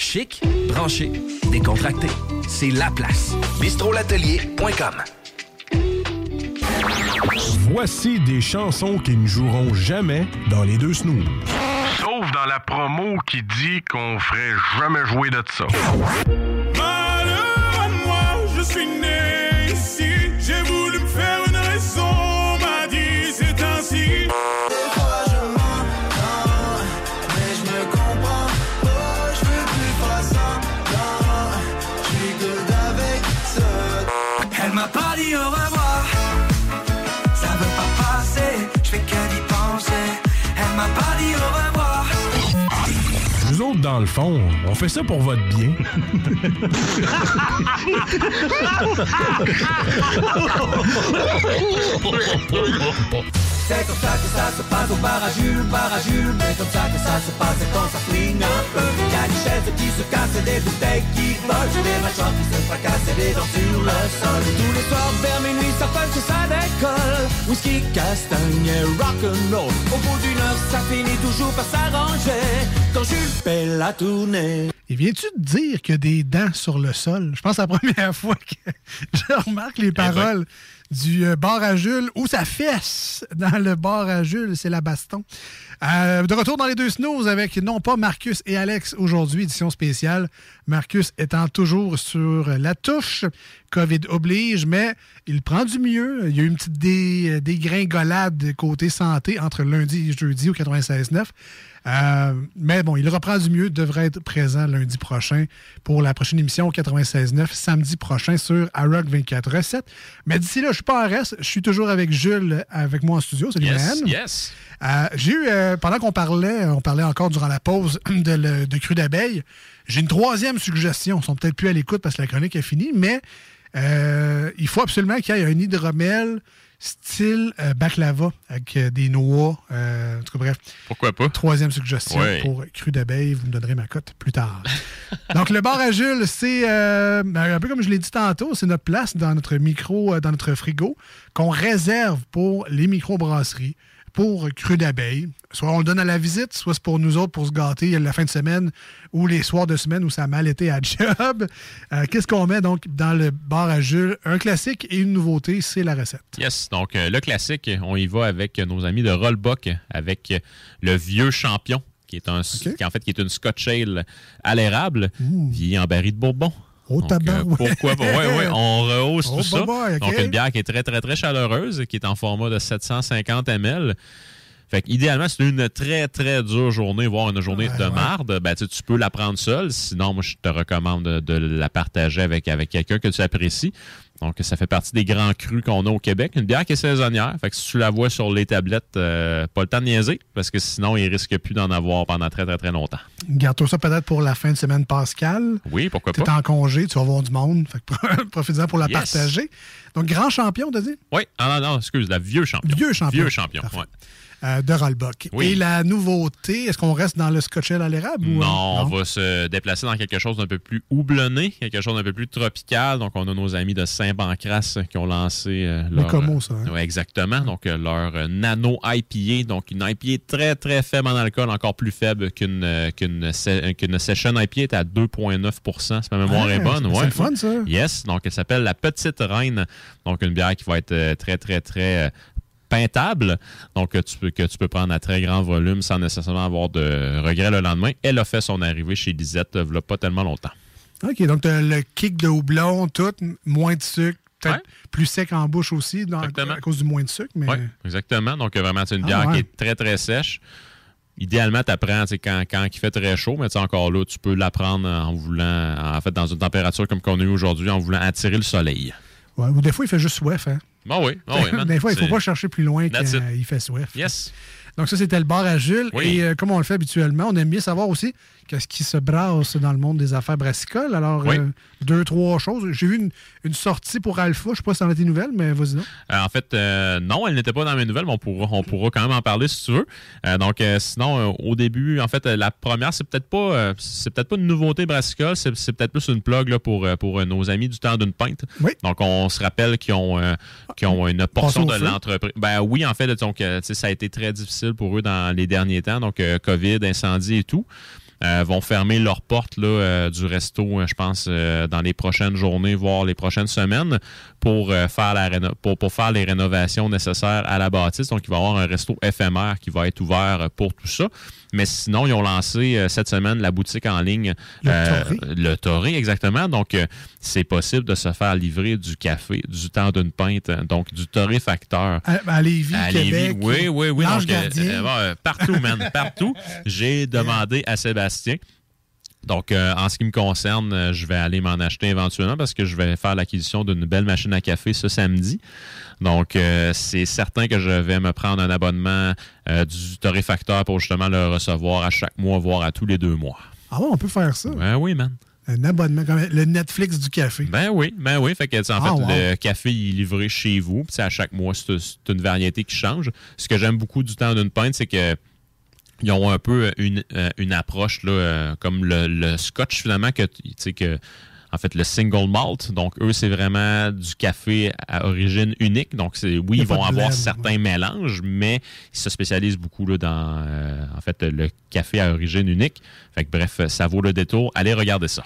Chic, branché, décontracté. C'est la place. bistrolatelier.com. Voici des chansons qui ne joueront jamais dans les deux snooze. Sauf dans la promo qui dit qu'on ferait jamais jouer de ça. Le fond, on fait ça pour votre bien. C'est comme ça que ça se passe au bar à Jules, bar à Jules. Mais comme ça que ça se passe quand ça flingue un peu. Y a des chaises qui se cassent et des bouteilles qui volent. Des machins qui se fracassent et des dents sur le sol. Tous les soirs vers minuit, ça punch et ça décolle. Whisky, castagne et rock'n'roll. Au bout d'une heure, ça finit toujours par s'arranger. Quand Jules fait la tournée. Et viens-tu de dire qu'il y a des dents sur le sol? Je pense que c'est la première fois que je remarque les paroles du euh, bar à Jules ou sa fesse dans le bar à Jules, c'est la baston. Euh, de retour dans les deux snooze avec non pas Marcus et Alex aujourd'hui, édition spéciale. Marcus étant toujours sur la touche, COVID oblige, mais il prend du mieux. Il y a eu une petite dé- dégringolade côté santé entre lundi et jeudi au 96.9. Euh, mais bon, il reprend du mieux, devrait être présent lundi prochain pour la prochaine émission au 96.9, samedi prochain sur AROC 24 recettes. Mais d'ici là, je suis pas en reste. Je suis toujours avec Jules, avec moi en studio. Salut, Yes, yes. Euh, j'ai eu, euh, pendant qu'on parlait, on parlait encore durant la pause de, le- de cru d'abeille, j'ai une troisième suggestion. Ils sont peut-être plus à l'écoute parce que la chronique est finie, mais il faut absolument qu'il y ait un hydromel style euh, baklava avec euh, des noix. euh, en tout cas, bref. Pourquoi pas? Troisième suggestion Ouais. pour cru d'abeille. Vous me donnerez ma cote plus tard. Donc, le bar à Jules, c'est euh, ben, un peu comme je l'ai dit tantôt, c'est notre place dans notre micro, dans notre frigo qu'on réserve pour les microbrasseries. Pour cru d'abeille. Soit on le donne à la visite, soit c'est pour nous autres pour se gâter la fin de semaine ou les soirs de semaine où ça a mal été à job. Euh, Qu'est-ce qu'on met donc dans le bar à Jules? Un classique et une nouveauté, c'est la recette. Yes, donc euh, le classique, on y va avec nos amis de Rollbuck, avec le vieux champion, qui est un, qui, en fait qui est une Scotch Ale à l'érable, puis en baril de Bourbon. Tabac, euh, ouais. pourquoi pas? Ouais, ouais, on rehausse Oh, tout ça. Donc, une bière qui est très, très, très chaleureuse, qui est en format de 750 ml. Fait que, idéalement, c'est une très, très dure journée, voire une journée de marde. Ben, tu peux la prendre seule. Sinon, moi, je te recommande de, de la partager avec, avec quelqu'un que tu apprécies. Donc, ça fait partie des grands crus qu'on a au Québec. Une bière qui est saisonnière. Fait que si tu la vois sur les tablettes, euh, pas le temps de niaiser, parce que sinon, il risque plus d'en avoir pendant très, très, très longtemps. Garde-toi ça peut-être pour la fin de semaine pascale. Oui, pourquoi Tu es pas? en congé, tu vas voir du monde. Fait que profite-en pour la Yes. partager. Donc, grand champion, t'as dit? Oui, ah non, non, excuse, la vieux champion. Vieux champion. Vieux champion, ouais. Euh, de Rollbuck. Oui. Et la nouveauté, est-ce qu'on reste dans le Scotch Ale à l'érable? euh, Non, on va se déplacer dans quelque chose d'un peu plus houblonné, quelque chose d'un peu plus tropical. Donc, on a nos amis de Saint-Pancras qui ont lancé euh, leur... Como, ça, hein? Ouais, exactement. Donc, euh, leur Nano IPA. Donc, une IPA très, très faible en alcool, encore plus faible qu'une qu'une se- qu'une Session IPA. est à 2,9 si ma mémoire Ah, est bonne. c'est Ouais. fun, ça. Yes. Donc, elle s'appelle la Petite Reine. Donc, une bière qui va être très, très, très... peintable, donc euh, tu peux, que tu peux prendre à très grand volume sans nécessairement avoir de regrets le lendemain. Elle a fait son arrivée chez Lisette euh, il a pas tellement longtemps. OK, donc t'as le kick de houblon, tout, moins de sucre, peut-être plus sec en bouche aussi, dans- à cause du moins de sucre. Mais... Oui, exactement. Donc, vraiment, c'est une Ah, bière ouais. qui est très, très sèche. Idéalement, tu apprends quand, quand il fait très chaud, mais tu encore là, tu peux la prendre en voulant, en fait, dans une température comme qu'on a eu aujourd'hui, en voulant attirer le soleil. Ouais, ou des fois, il fait juste soif. Hein? Bon, oui. bon, oui man. des fois, il ne faut pas chercher plus loin qu'il fait soif. Yes. Donc, ça, c'était le bar à Jules. Oui. Et euh, comme on le fait habituellement, on aime bien savoir aussi qu'est-ce qui se brasse dans le monde des affaires brassicoles. Alors, Oui. euh, deux, trois choses. J'ai vu une, une sortie pour Alpha. Je ne sais pas si dans tes nouvelles, mais vas-y donc. Euh, en fait, euh, non, elle n'était pas dans mes nouvelles, mais on pourra, on pourra quand même en parler si tu veux. Donc, sinon, au début, en fait, la première, c'est peut-être pas, c'est peut-être pas une nouveauté brassicole, c'est, peut-être plus une plug là, pour, pour nos amis du temps d'une pinte. Donc, on se rappelle qu'ils ont, qu'ils ont une portion de l'entreprise. Ben oui, en fait, donc, ça a été très difficile pour eux dans les derniers temps. Donc, COVID, incendie et tout. Euh, vont fermer leurs portes là, euh, du resto, euh, je pense, dans les prochaines journées, voire les prochaines semaines, pour, faire pour, faire les rénovations nécessaires à la bâtisse. Donc, il va y avoir un resto éphémère qui va être ouvert pour tout ça. Mais sinon, ils ont lancé euh, cette semaine la boutique en ligne. Le euh, le Torré, exactement. Donc, euh, c'est possible de se faire livrer du café, du temps d'une pinte, donc du torréfacteur. À, à Lévis, À Québec. Lévis, oui, oui, oui. Donc, partout, man, partout. J'ai demandé à Sébastien. Donc, euh, en ce qui me concerne, euh, je vais aller m'en acheter éventuellement parce que je vais faire l'acquisition d'une belle machine à café ce samedi. Donc, euh, c'est certain que je vais me prendre un abonnement euh, du torréfacteur pour justement le recevoir à chaque mois, voire à tous les deux mois. Ah ouais, on peut faire ça. Ben oui, man. Un abonnement, comme le Netflix du café. Ben oui, ben oui. Fait que, en Ah, fait, wow. le café il est livré chez vous. Puis, à chaque mois, c'est une variété qui change. Ce que j'aime beaucoup du temps d'une pinte, c'est que ils ont un peu une, euh, une approche là, comme le, le scotch finalement que tu sais que en fait le single malt donc eux c'est vraiment du café à origine unique donc c'est oui Il ils vont avoir certains mélanges mais ils se spécialisent beaucoup là, dans euh, en fait le café à origine unique fait que bref ça vaut le détour allez regarder ça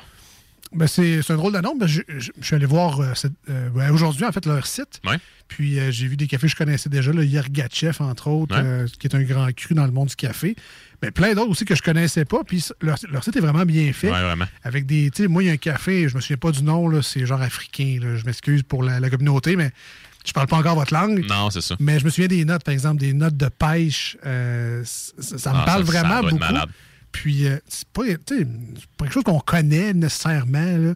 Ben, c'est un drôle de nom. Ben, je, je- je suis allé voir euh, euh, ben, aujourd'hui, en fait, leur site. Ouais. Puis euh, j'ai vu des cafés que je connaissais déjà, le Yergachev, entre autres, Ouais. qui est un grand cru dans le monde du café. Mais plein d'autres aussi que je connaissais pas. Puis leur, leur site est vraiment bien fait. Ouais, vraiment. Avec des. Tu sais, moi, il y a un café, je me souviens pas du nom, là, c'est genre africain. là. Je m'excuse pour la, la communauté, mais je parle pas encore votre langue. non c'est ça Mais je me souviens des notes, par exemple, des notes de pêche. euh, ça, me Ah, parle ça- ça vraiment doit beaucoup. malade. Puis, euh, c'est pas, pas quelque chose qu'on connaît nécessairement. là.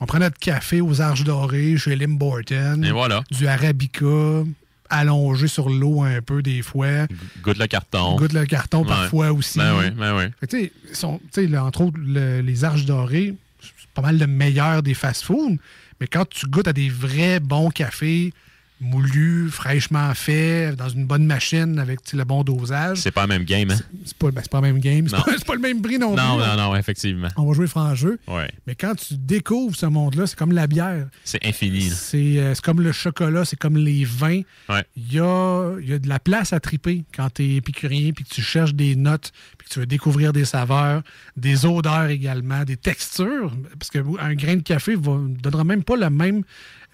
On prend notre café aux Arches Dorées chez Lim Borton. Et voilà. Du Arabica, allongé sur l'eau un peu des fois. goûte le carton Goûte le carton Ouais. parfois aussi. ben oui ben oui tu sais, sont- là, entre autres, le- les Arches Dorées, c'est pas mal le meilleur des fast-foods. Mais quand tu goûtes à des vrais bons cafés moulu, fraîchement fait, dans une bonne machine avec le bon dosage. C'est pas le même game, hein? C'est pas, ben, pas le même game. C'est Non. pas, le même prix non, Non, plus. non, non, effectivement. On va jouer franc jeu. Ouais. Mais quand tu découvres ce monde-là, c'est comme la bière. C'est infini. C'est euh, c'est comme le chocolat, c'est comme les vins. Ouais. Il y a, il y a de la place à triper quand tu es épicurien puis que tu cherches des notes puis que tu veux découvrir des saveurs, des odeurs également, des textures. Parce qu'un grain de café ne donnera même pas le même.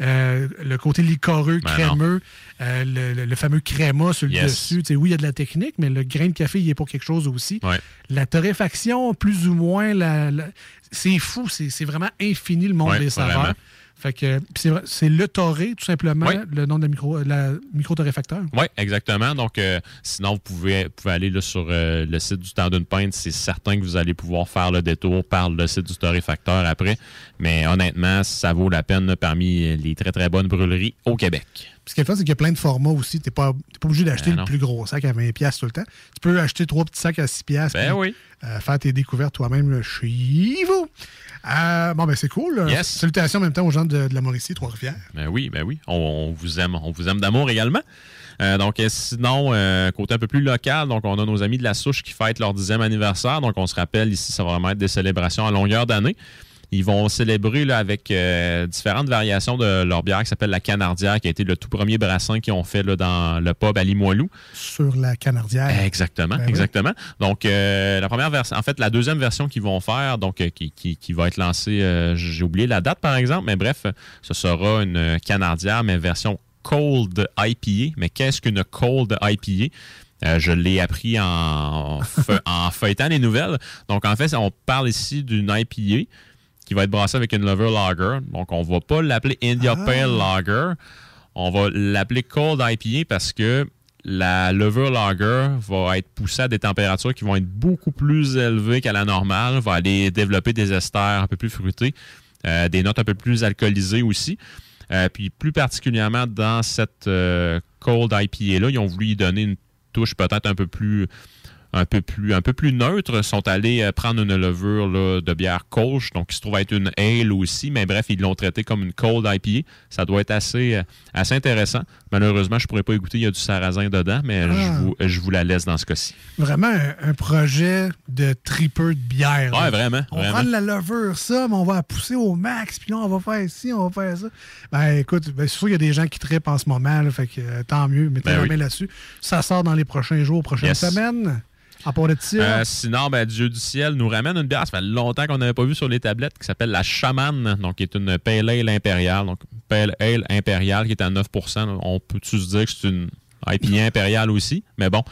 Euh, le côté licoreux, Ben crémeux, euh, le, fameux créma sur le Yes. dessus. Oui, il y a de la technique, mais le grain de café, il est pour quelque chose aussi. Ouais. La torréfaction, plus ou moins, la- la- c'est fou. C'est c'est vraiment infini le monde Ouais, des saveurs. vraiment. Fait que c'est le torré, tout simplement, le nom de la micro, la micro-torréfacteur. Oui, exactement. Donc, euh, sinon, vous pouvez, vous pouvez aller là, sur euh, le site du temps d'une pinte. C'est certain que vous allez pouvoir faire le détour par le site du torréfacteur après. Mais honnêtement, ça vaut la peine là, parmi les très, très bonnes brûleries au Québec. Ce qui est fun, c'est qu'il y a plein de formats aussi. Tu n'es pas, t'es pas obligé d'acheter Ben le plus gros sac à 20$ piastres tout le temps. Tu peux acheter trois petits sacs à 6$. piastres, Ben puis, oui. euh, faire tes découvertes toi-même chez vous. Euh, bon, ben c'est cool. Yes. Salutations en même temps aux gens de, de la Mauricie, Trois-Rivières. Ben oui, ben oui. On, on vous aime. On vous aime d'amour également. Euh, donc, sinon, côté un peu plus local, donc on a nos amis de la souche qui fêtent leur dixième anniversaire. Donc, on se rappelle ici, ça va vraiment être des célébrations à longueur d'année. Ils vont célébrer là, avec euh, différentes variations de leur bière qui s'appelle la Canardière, qui a été le tout premier brassin qu'ils ont fait là, dans le pub à Limoilou. Sur la Canardière. Exactement, Ben oui. exactement. Donc, euh, la première version, en fait, la deuxième version qu'ils vont faire, donc euh, qui, qui- qui va être lancée, j'ai oublié la date par exemple, mais bref, ce sera une canardière, mais version cold IPA. Mais qu'est-ce qu'une cold IPA? Euh, je l'ai appris en feuilletant les nouvelles. Donc, en fait, on parle ici d'une IPA qui va être brassée avec une Lover Lager. Donc, on va pas l'appeler India Ah. Pale Lager. On va l'appeler Cold IPA parce que la Lover Lager va être poussée à des températures qui vont être beaucoup plus élevées qu'à la normale, va aller développer des esters un peu plus fruités, euh, des notes un peu plus alcoolisées aussi. Euh, puis plus particulièrement dans cette euh, Cold IPA-là, ils ont voulu y donner une touche peut-être un peu plus un peu plus un peu plus neutre sont allés euh, prendre une levure là, de bière Kolsch donc qui se trouve être une ale aussi mais bref ils l'ont traité comme une cold IPA ça doit être assez euh, assez intéressant malheureusement je pourrais pas écouter il y a du sarrasin dedans mais Ah. je vous je vous la laisse dans ce cas-ci Vraiment un, un projet de tripeur de bière. ouais vraiment On vraiment. prend de la levure, ça, mais on va la pousser au max, puis là, on va faire ci, on va faire ça. Ben, écoute, ben, c'est sûr qu'il y a des gens qui trippent en ce moment, là, fait que euh, tant mieux, mettez Ben la oui. main là-dessus. Ça sort dans les prochains jours, prochaines Yes. semaines. À part de. Euh, sinon, ben, Dieu du ciel nous ramène une bière. Ça fait longtemps qu'on n'avait pas vu sur les tablettes qui s'appelle la Chamane, donc qui est une Pale Ale impériale. Donc, Pale Ale impériale qui est à 9 là. On peut-tu se dire que c'est une IPA impériale aussi? Mais bon.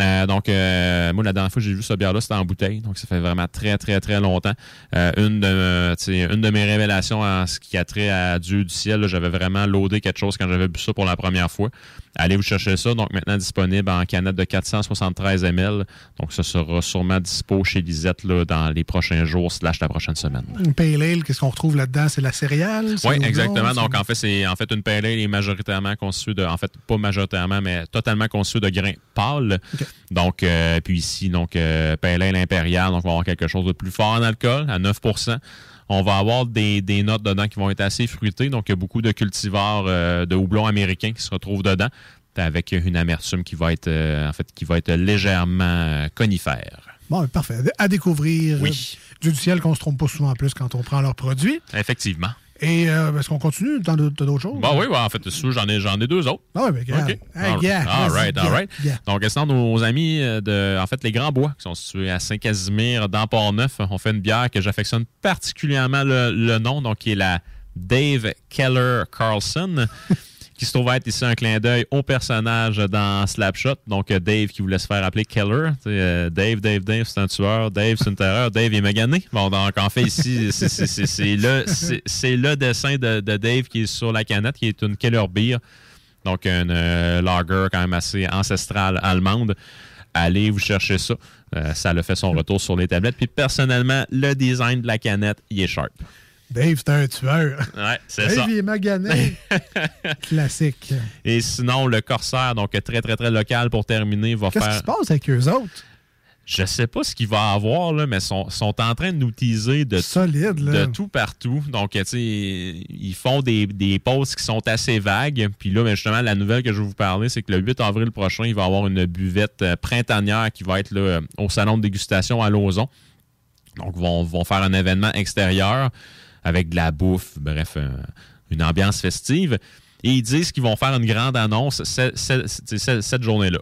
Euh, donc, euh, moi, la dernière fois que j'ai vu cette bière-là, c'était en bouteille. Donc, ça fait vraiment très, très, très longtemps. Euh, une, de, une de mes révélations en ce qui a trait à Dieu du ciel, j'avais vraiment loadé quelque chose quand j'avais bu ça pour la première fois. Allez vous chercher ça. Donc, maintenant disponible en canette de 473 ml. Donc, ça sera sûrement dispo chez Lisette là, dans les prochains jours slash la prochaine semaine. Une pale ale, qu'est-ce qu'on retrouve là-dedans? C'est la céréale? Oui, exactement. Donc, en fait, c'est en fait une pale ale est majoritairement conçue de, en fait, pas majoritairement, mais totalement conçue de grains pâles. Donc, euh, puis ici, donc, euh, pale ale impériale, donc on va avoir quelque chose de plus fort en alcool, à 9 on va avoir des, des notes dedans qui vont être assez fruitées. Donc, il y a beaucoup de cultivars euh, de houblon américain qui se retrouvent dedans, avec une amertume qui va être, euh, en fait, qui va être légèrement euh, conifère. Bon, parfait. À découvrir. Oui. Dieu du ciel qu'on se trompe pas souvent en plus quand on prend leurs produits. Effectivement. Et euh, est-ce qu'on continue dans d'autres choses? Bah oui, ouais, en fait, j'en ai, j'en ai deux autres. Ah mais regarde. OK. Hey, all, vas-y, right, all right. Donc, sinon, nos amis euh, de, en fait, les Grands Bois, qui sont situés à Saint-Casimir, dans Port-Neuf, ont fait une bière que j'affectionne particulièrement le, le nom, donc qui est la Dave Keller Carlson. Qui se trouve être ici un clin d'œil au personnage dans Slapshot. Donc, euh, Dave qui voulait se faire appeler Keller. Euh, Dave, Dave, Dave, c'est un tueur. Dave, c'est une terreur. Dave est magané. Bon, donc, en fait, ici, c'est- le, dessin de, Dave qui est sur la canette, qui est une Keller Beer. Donc, une euh, lager quand même assez ancestrale allemande. Allez vous chercher ça. Ça le fait son retour sur les tablettes. Puis, personnellement, le design de la canette, il est sharp. Dave, c'est un tueur. Ouais, c'est Dave, ça. il est magané. Classique. Et sinon, le Corsaire, donc très, très, très local pour terminer, va Qu'est-ce faire. qui se passe avec eux autres? Je sais pas ce qu'il va avoir, là, mais sont, sont en train de nous teaser de, Solide, là. de tout partout. Donc, tu sais, ils font des, des posts qui sont assez vagues. Puis là, ben, justement, la nouvelle que je vais vous parler, c'est que le 8 avril prochain, il va y avoir une buvette euh, printanière qui va être là, euh, au salon de dégustation à Lauson. Donc, ils vont, vont faire un événement extérieur avec de la bouffe, bref, une ambiance festive. Et ils disent qu'ils vont faire une grande annonce ce- ce- ce- cette journée-là.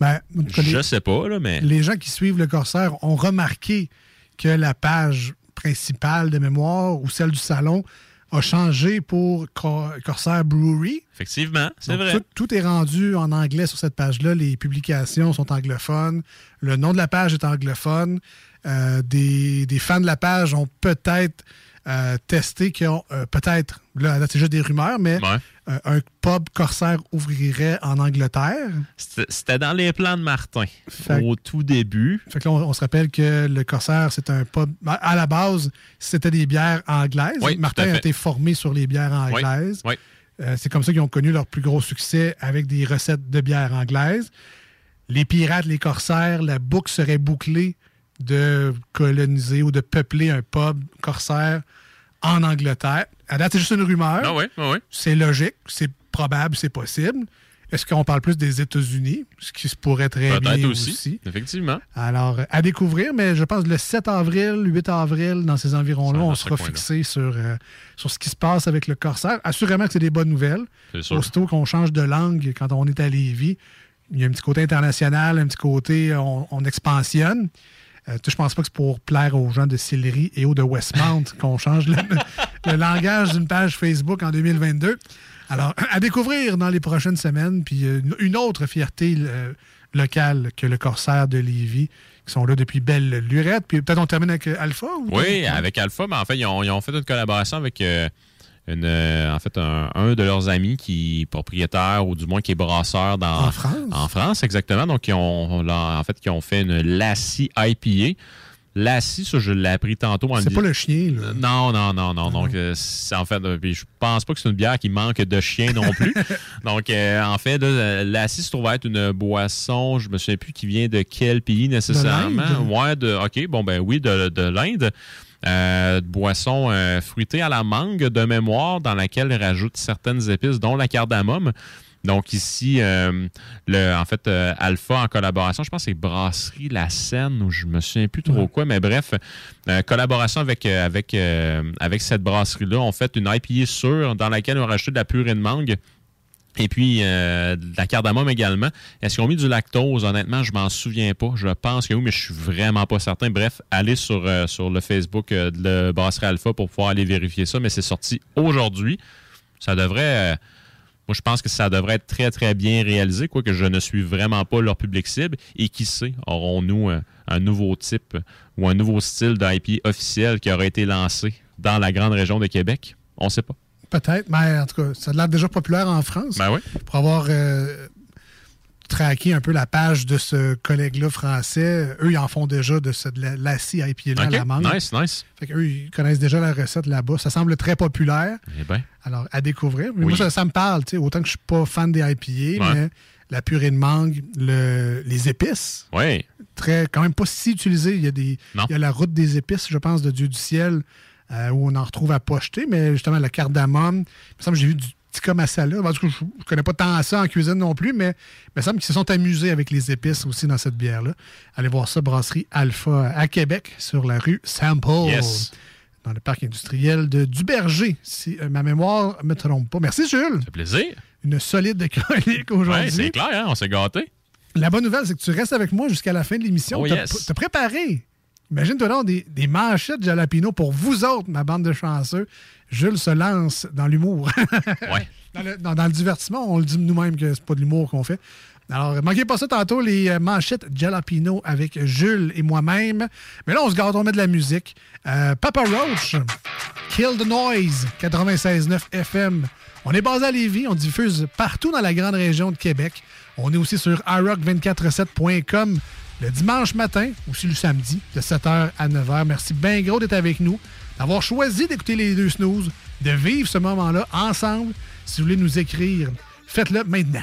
Ben, les- Je sais pas, là, mais. les gens qui suivent le Corsaire ont remarqué que la page principale de mémoire ou celle du salon a changé pour Cor- Corsaire Brewery. Effectivement, c'est vrai. Tout, tout est rendu en anglais sur cette page-là. Les publications sont anglophones. Le nom de la page est anglophone. Euh, des, des fans de la page ont peut-être euh, testé qu'ils ont euh, peut-être, là, c'est juste des rumeurs, mais euh, un pub Corsaire ouvrirait en Angleterre. C'était dans les plans de Martin Fait- au tout début. Fait que là, on, on se rappelle que le Corsaire, c'est un pub. À la base, c'était des bières anglaises. Oui, Martin a été formé sur les bières anglaises. oui. Euh, c'est comme ça qu'ils ont connu leur plus gros succès avec des recettes de bières anglaises. Les pirates, les corsaires, la boucle serait bouclée de coloniser ou de peupler un pub corsaire en Angleterre. À date, c'est juste une rumeur. Ah ah. C'est logique, c'est probable, c'est possible. Est-ce qu'on parle plus des États-Unis, ce qui se pourrait très bien aussi. aussi? Effectivement. Alors, à découvrir, mais je pense que le 7 avril, 8 avril, dans ces environs-là, on sera fixé sur, euh, sur ce qui se passe avec le Corsaire. Assurément que c'est des bonnes nouvelles. Sûr. Aussitôt qu'on change de langue quand on est à Lévis, il y a un petit côté international, un petit côté on, on expansionne. Euh, je pense pas que c'est pour plaire aux gens de Sillery et aux de Westmount qu'on change le, le langage d'une page Facebook en 2022. Alors, à découvrir dans les prochaines semaines. Puis euh, une- autre fierté euh, locale que le Corsaire de Lévis, qui sont là depuis belle lurette. Puis peut-être on termine avec euh, Alpha? ou- Oui, avec Alpha, mais en fait, ils ont, ils ont fait une collaboration avec euh, une, euh, en fait, un, un de leurs amis qui est propriétaire ou du moins qui est brasseur dans, En France? En France, exactement. Donc, ils ont, en fait, qui ont fait une Lassie IPA. Lassie, ça, je l'ai appris tantôt. C'est pas le chien, là. Non, non, non, non. Donc, euh, en fait, euh, puis je pense pas que c'est une bière qui manque de chien non plus. Donc, euh, en fait, là, l'assis se trouve être une boisson, je me souviens plus qui vient de quel pays nécessairement? ouais, de, OK, bon, ben oui, de, de l'Inde. Euh, de boisson euh, fruitée à la mangue de mémoire dans laquelle elle rajoute certaines épices, dont la cardamome. Donc ici, euh, le, en fait, euh, Alpha en collaboration, je pense que c'est Brasserie La Seine, ou je me souviens plus trop quoi, mais bref, euh, collaboration avec, avec, avec cette brasserie-là, on fait une IPA sûre dans laquelle on rajoute de la purée de mangue. Et puis, euh, de la cardamome également. Est-ce qu'ils ont mis du lactose? Honnêtement, je m'en souviens pas. Je pense que oui, mais je suis vraiment pas certain. Bref, allez sur, euh, sur le Facebook euh, de la Brasserie Alpha pour pouvoir aller vérifier ça. Mais c'est sorti aujourd'hui. Ça devrait... moi, je pense que ça devrait être très, très bien réalisé, quoique je ne suis vraiment pas leur public cible. Et qui sait, aurons-nous un nouveau type ou un nouveau style d'IP officiel qui aurait été lancé dans la grande région de Québec? On ne sait pas. Peut-être, mais en tout cas, ça a l'air déjà populaire en France. Ben oui. Pour avoir euh, traqué un peu la page de ce collègue-là français, eux, ils en font déjà de, ce, de la, à la mangue. nice, nice. Fait qu'eux, ils connaissent déjà la recette là-bas. Ça semble très populaire. Eh bien. Alors, à découvrir. Mais Oui. moi, ça, ça me parle, tu sais, autant que je suis pas fan des IPA, Ouais. mais la purée de mangue, le- les épices, Oui. très, quand même pas si utilisé. Il y a, des, Non. il y a la route des épices, je pense, de Dieu du ciel, euh, où on en retrouve à pocheter, mais justement, la cardamome. Il me semble que j'ai vu du tikka masala. En tout cas, je ne connais pas tant ça en cuisine non plus, mais il me semble qu'ils se sont amusés avec les épices aussi dans cette bière-là. Allez voir ça, Brasserie Alpha à Québec, sur la rue Sample. Yes. Dans le parc industriel de Duberger, si euh, ma mémoire ne me trompe pas. Merci, Jules. Ça plaisir. Une solide chronique aujourd'hui. Ouais, c'est clair, hein, on s'est gâtés. La bonne nouvelle, c'est que tu restes avec moi jusqu'à la fin de l'émission. Oh, yes. T'as préparé. Imagine-toi donc des, des manchettes jalapino pour vous autres, ma bande de chanceux. Jules se lance dans l'humour. Ouais. dans, le, dans- dans le divertissement, on le dit nous-mêmes que c'est pas de l'humour qu'on fait. Alors, manquez pas ça tantôt, les euh, manchettes jalapino avec Jules et moi-même. Mais là, on se garde, on met de la musique. Euh, Papa Roach, Kill the Noise, 96.9 FM. On est basé à Lévis, on diffuse partout dans la grande région de Québec. On est aussi sur iRock247.com le dimanche matin, aussi le samedi, de 7h à 9h. Merci bien gros d'être avec nous, d'avoir choisi d'écouter les deux snooze, de vivre ce moment-là ensemble. Si vous voulez nous écrire, faites-le maintenant.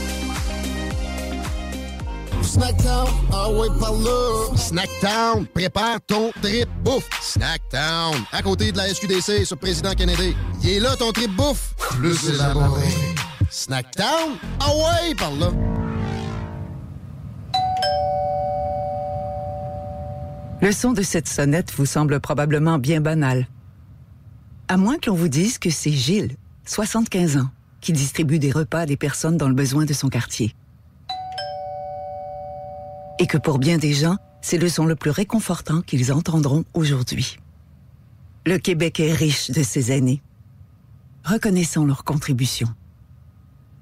Snackdown, ah ouais, par là. Snackdown, prépare ton trip bouffe. Snackdown, à côté de la SQDC sur Président Kennedy. Il est là ton trip bouffe, plus élaboré. Snackdown, ah ouais, par là. Le son de cette sonnette vous semble probablement bien banal. À moins qu'on vous dise que c'est Gilles, 75 ans, qui distribue des repas à des personnes dans le besoin de son quartier. Et que pour bien des gens, c'est le son le plus réconfortant qu'ils entendront aujourd'hui. Le Québec est riche de ses aînés. Reconnaissons leur contribution.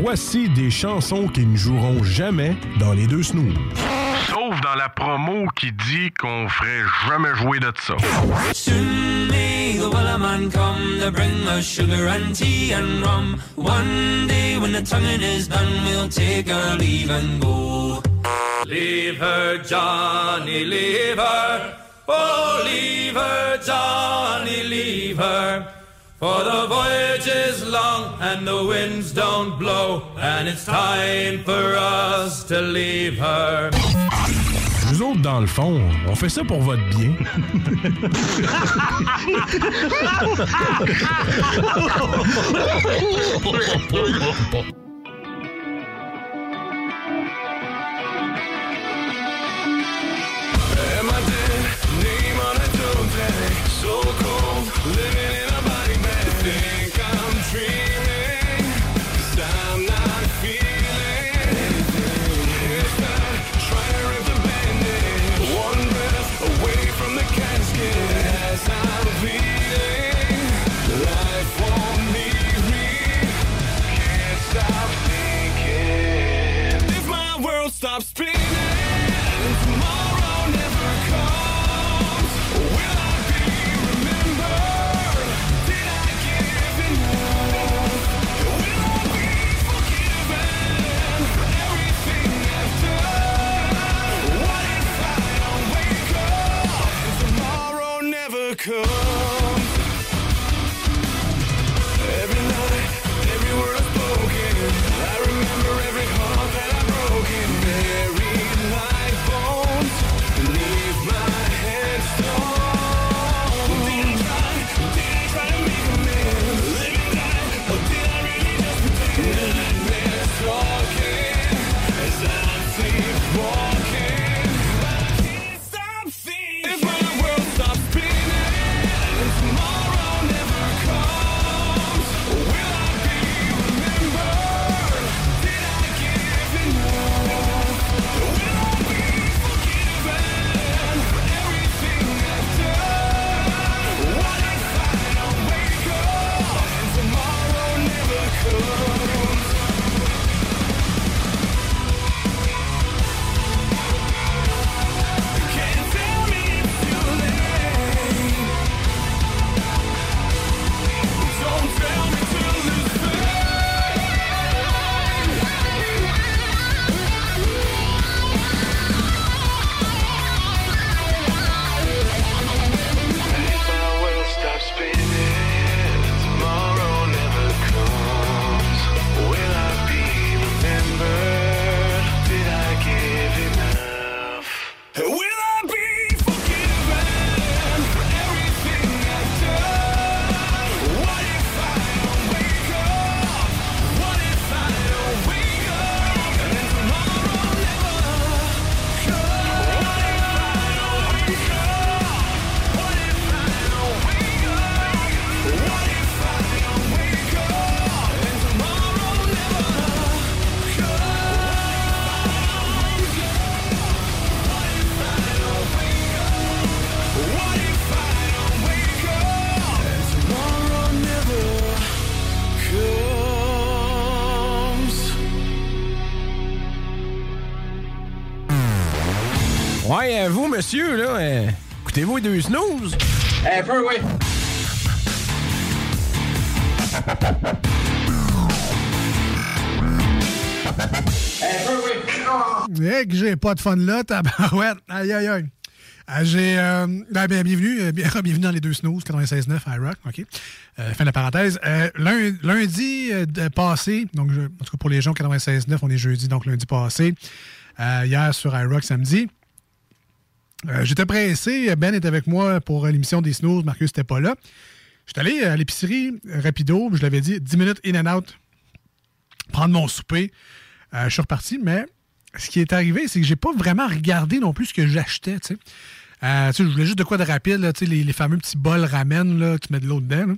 Voici des chansons qui ne joueront jamais dans les deux snooze. Sauf dans la promo qui dit qu'on ferait jamais jouer de ça. Soon may the Wellerman come to bring us sugar and tea and rum. One day when the tonguing is done, we'll take our leave and go. Leave her, Johnny, leave her. Oh, leave her, Johnny, leave her. For the voyage is long and the winds don't blow, and it's time for us to leave her. Nous autres, dans le fond, on fait ça pour votre bien. vous, monsieur, là, euh, écoutez-vous les deux snooze? Un peu, oui. Eh, que j'ai pas de fun là, tabarouette. Aïe, aïe, aïe. Euh, j'ai. euh, ben, ben, bienvenue, euh, bien- bienvenue dans les deux snooze, 96.9 iRock. OK? Euh, fin de la parenthèse. Euh, lun- lundi euh, de- passé, donc, je- en tout cas pour les gens 96.9, on est jeudi, donc lundi passé. Euh, hier sur iRock, samedi. Euh, J'étais pressé. Ben était avec moi pour l'émission des snooze. Marcus n'était pas là. J'étais allé à l'épicerie euh, rapido. Je l'avais dit, 10 minutes in and out. Prendre mon souper. Euh, je suis reparti, mais ce qui est arrivé, c'est que j'ai pas vraiment regardé non plus ce que j'achetais. tu sais. Je voulais juste de quoi de rapide, là, les, les fameux petits bols ramen, là, tu mets de l'eau dedans.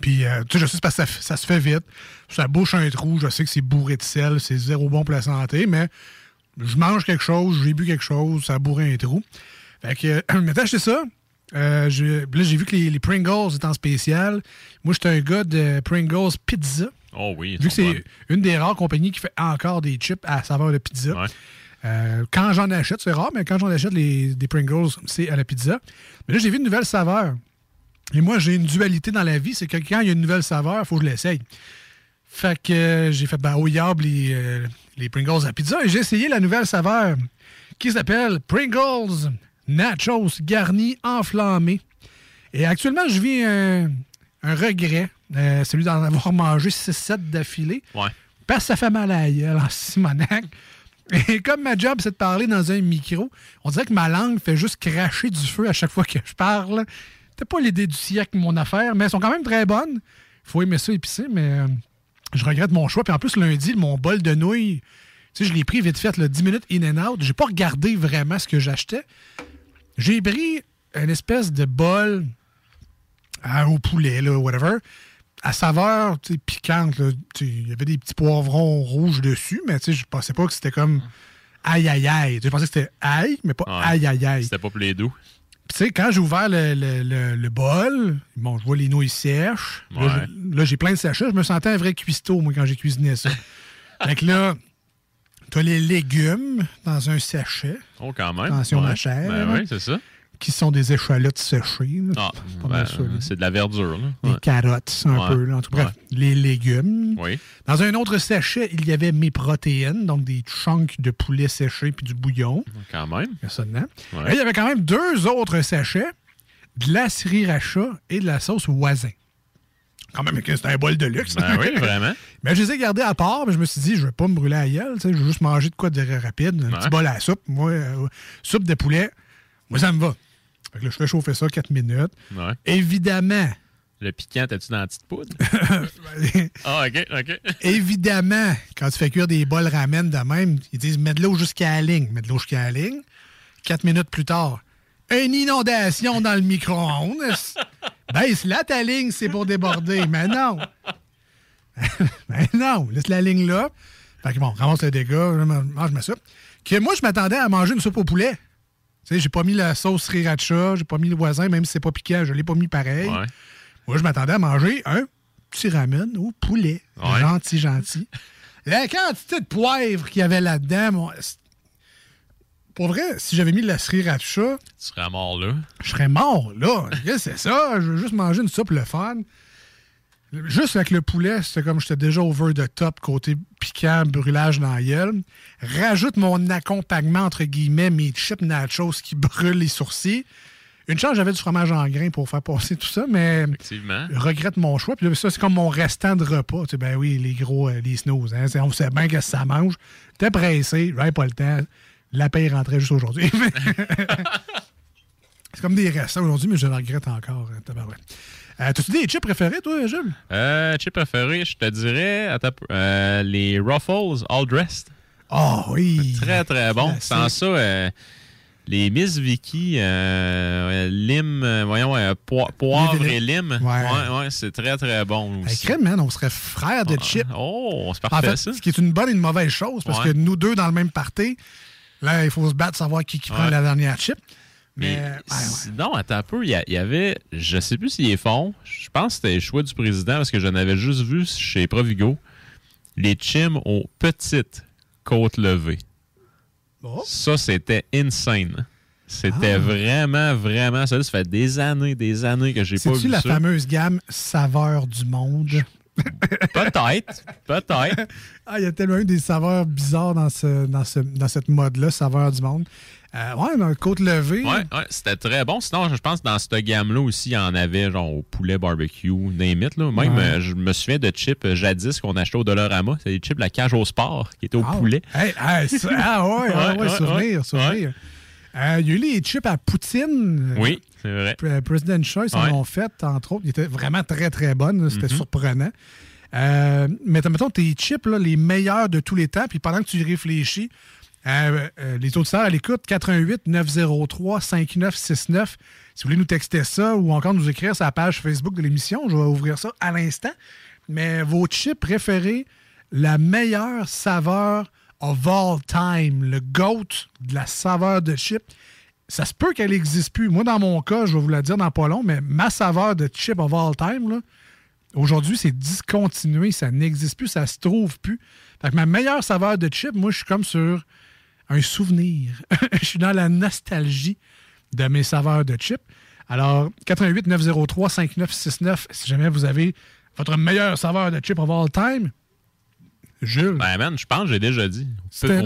Puis, tu sais, je sais que ça se fait vite. Ça bouche un trou. Je sais que c'est bourré de sel. C'est zéro bon pour la santé, mais je mange quelque chose, j'ai bu quelque chose, ça a bourré un trou. Fait que, euh, maintenant, acheté ça. Euh, je- là, j'ai vu que les, les Pringles étaient en spécial. Moi, j'étais un gars de Pringles Pizza. Oh oui. Vu que c'est une des rares compagnies qui fait encore des chips à saveur de pizza. Euh, quand j'en achète, c'est rare, mais quand j'en achète les, des Pringles, c'est à la pizza. Mais là, j'ai vu une nouvelle saveur. Et moi, j'ai une dualité dans la vie, c'est que quand il y a une nouvelle saveur, il faut que je l'essaye. Fait que euh, j'ai fait ben, au diable les, euh, les Pringles à pizza et j'ai essayé la nouvelle saveur qui s'appelle Pringles Nachos garnis enflammés. Et actuellement, je vis un, un regret, euh, celui d'en avoir mangé 6-7 d'affilée. Ouais. Parce que ça fait mal à la gueule en Simonac. Et comme ma job, c'est de parler dans un micro, on dirait que ma langue fait juste cracher du feu à chaque fois que je parle. C'était pas l'idée du siècle, mon affaire, mais elles sont quand même très bonnes. Il faut aimer ça épicé, mais je regrette mon choix. Puis en plus, lundi, mon bol de nouilles, tu sais, je l'ai pris vite fait, là, 10 minutes in and out. J'ai pas regardé vraiment ce que j'achetais. J'ai pris une espèce de bol à- au poulet, là, whatever, à saveur tu sais, piquante. Il y avait des petits poivrons rouges dessus, mais tu sais, je pensais pas que c'était comme aïe aïe aïe. Je pensais que c'était aïe, mais pas Ouais. aïe aïe aïe. C'était pas les doux. Tu sais, quand j'ai ouvert le, le- le- le bol, bon, je vois les nouilles sèches. Là, Ouais. j'ai- Là, j'ai plein de sachets. Je me sentais un vrai cuistot, moi, quand j'ai cuisiné ça. fait que là, t'as les légumes dans un sachet. Oh, quand même. Attention, Ouais. ma chère. Ben oui, c'est ça. Qui sont des échalotes séchées. Ah, ben, c'est de la verdure. Là. Des Ouais. carottes, un Ouais. peu. là. En tout cas, bref, les légumes. Oui. Dans un autre sachet, il y avait mes protéines, donc des chunks de poulet séché puis du bouillon. Quand même. Il y a ça dedans. Et il y avait quand même deux autres sachets, de la sriracha et de la sauce voisin. Quand même, c'est un bol de luxe. Ben oui, vraiment. Mais je les ai gardés à part, mais je me suis dit, je vais pas me brûler à gueule, je vais juste manger de quoi de rapide. Un Ouais. petit bol à la soupe. Moi, euh, soupe de poulet, moi, ça me va. Fait que là, je fais chauffer ça 4 minutes. Ouais. Évidemment, Le piquant, t'as-tu dans la petite poudre? ah, OK, OK. Évidemment, quand tu fais cuire des bols ramen de même, ils disent mets de l'eau jusqu'à la ligne. Mets de l'eau jusqu'à la ligne. Quatre minutes plus tard, une inondation dans le micro-ondes. Baisse là ta ligne, c'est pour déborder. Mais non. Mais non, laisse la ligne là. Fait que bon, ramasse le dégât, mange ma soupe. Que moi, je m'attendais à manger une soupe au poulet. Tu sais, j'ai pas mis la sauce sriracha, j'ai pas mis le voisin, même si c'est pas piquant, je l'ai pas mis pareil. Ouais. Moi, je m'attendais à manger un petit ramen au poulet. Ouais. Gentil, gentil. La quantité de poivre qu'il y avait là-dedans, mon- pour vrai, si j'avais mis de la sriracha, Tu serais mort là. je serais mort, là. C'est ça? Je veux juste manger une soupe le fun. Juste avec le poulet, c'était comme j'étais déjà over the top, côté piquant, brûlage dans la gueule. Rajoute mon accompagnement, entre guillemets, mes chips nachos qui brûlent les sourcils. Une chance, j'avais du fromage en grain pour faire passer tout ça, mais Effectivement. je regrette mon choix. Puis là, ça, c'est comme mon restant de repas. Tu sais, ben oui, les gros, euh, les snooze. Hein, on sait bien que ça mange. T'es pressé, j'avais pas le temps. La paix rentrait juste aujourd'hui. comme des restants aujourd'hui, mais je le regrette encore. tabarouette. Euh, T'as-tu des chips préférés, toi, Jules? Euh, chip préféré, je te dirais, euh, les Ruffles All Dressed. Ah oui! Très, très bon. Classique. Sans ça, euh, les Miss Vicky, euh, lime, euh, voyons, euh, poi- poivre et lime. Ouais. Ouais, ouais, c'est très, très bon aussi. crème, man, on serait frères de chips. Oh, c'est En parfait, fait, ça. ce qui est une bonne et une mauvaise chose, parce Ouais. que nous deux, dans le même party, là, il faut se battre, savoir qui, qui prend la dernière chip. Mais Mais, ouais, sinon, attends un peu, il y, avait, je sais plus s'ils les font, je pense que c'était le choix du président parce que j'en avais juste vu chez Provigo, les chims aux petites côtes levées. Oh. Ça, c'était insane. C'était Ah. vraiment, vraiment, ça, ça fait des années, des années que j'ai pas C'est-tu vu la ça. fameuse gamme saveur du monde? Peut-être, peut-être. Ah, il y a tellement eu des saveurs bizarres dans, ce, dans, ce, dans cette mode-là, saveur du monde. Euh, ouais, dans le côte levée. Ouais, ouais, c'était très bon. Sinon, je pense que dans cette gamme-là aussi, il y en avait genre au poulet barbecue, name it, là. Même, Ouais. euh, je me souviens de chips euh, jadis qu'on achetait au Dollarama. C'est des chips la cage au sport qui étaient au Ah, poulet. hey, hey, ça- ah ouais, ah Ouais, ouais, ouais, souvenir, souvenir. Euh, il y a eu les chips à poutine. Oui, c'est vrai. Pre- President Choice en ont fait, entre autres. Ils étaient vraiment très, très bonnes. C'était Mhm. surprenant. Euh, mais mettons tes chips, là, les meilleurs de tous les temps, puis pendant que tu y réfléchis, euh, euh, les auditeurs à l'écoute, 88 903 5969. Si vous voulez nous texter ça ou encore nous écrire sur la page Facebook de l'émission, je vais ouvrir ça à l'instant. Mais vos chips préférés, la meilleure saveur of all time, le GOAT de la saveur de chip, ça se peut qu'elle n'existe plus. Moi, dans mon cas, je vais vous la dire dans pas long, mais ma saveur de chip of all time, là, aujourd'hui, c'est discontinué. Ça n'existe plus, ça se trouve plus. Fait ma meilleure saveur de chip, moi, je suis comme sur un souvenir. je suis dans la nostalgie de mes saveurs de chip. Alors, 88 903 5969, si jamais vous avez votre meilleure saveur de chip of all time, Jules. Ben, man, je pense que j'ai déjà dit.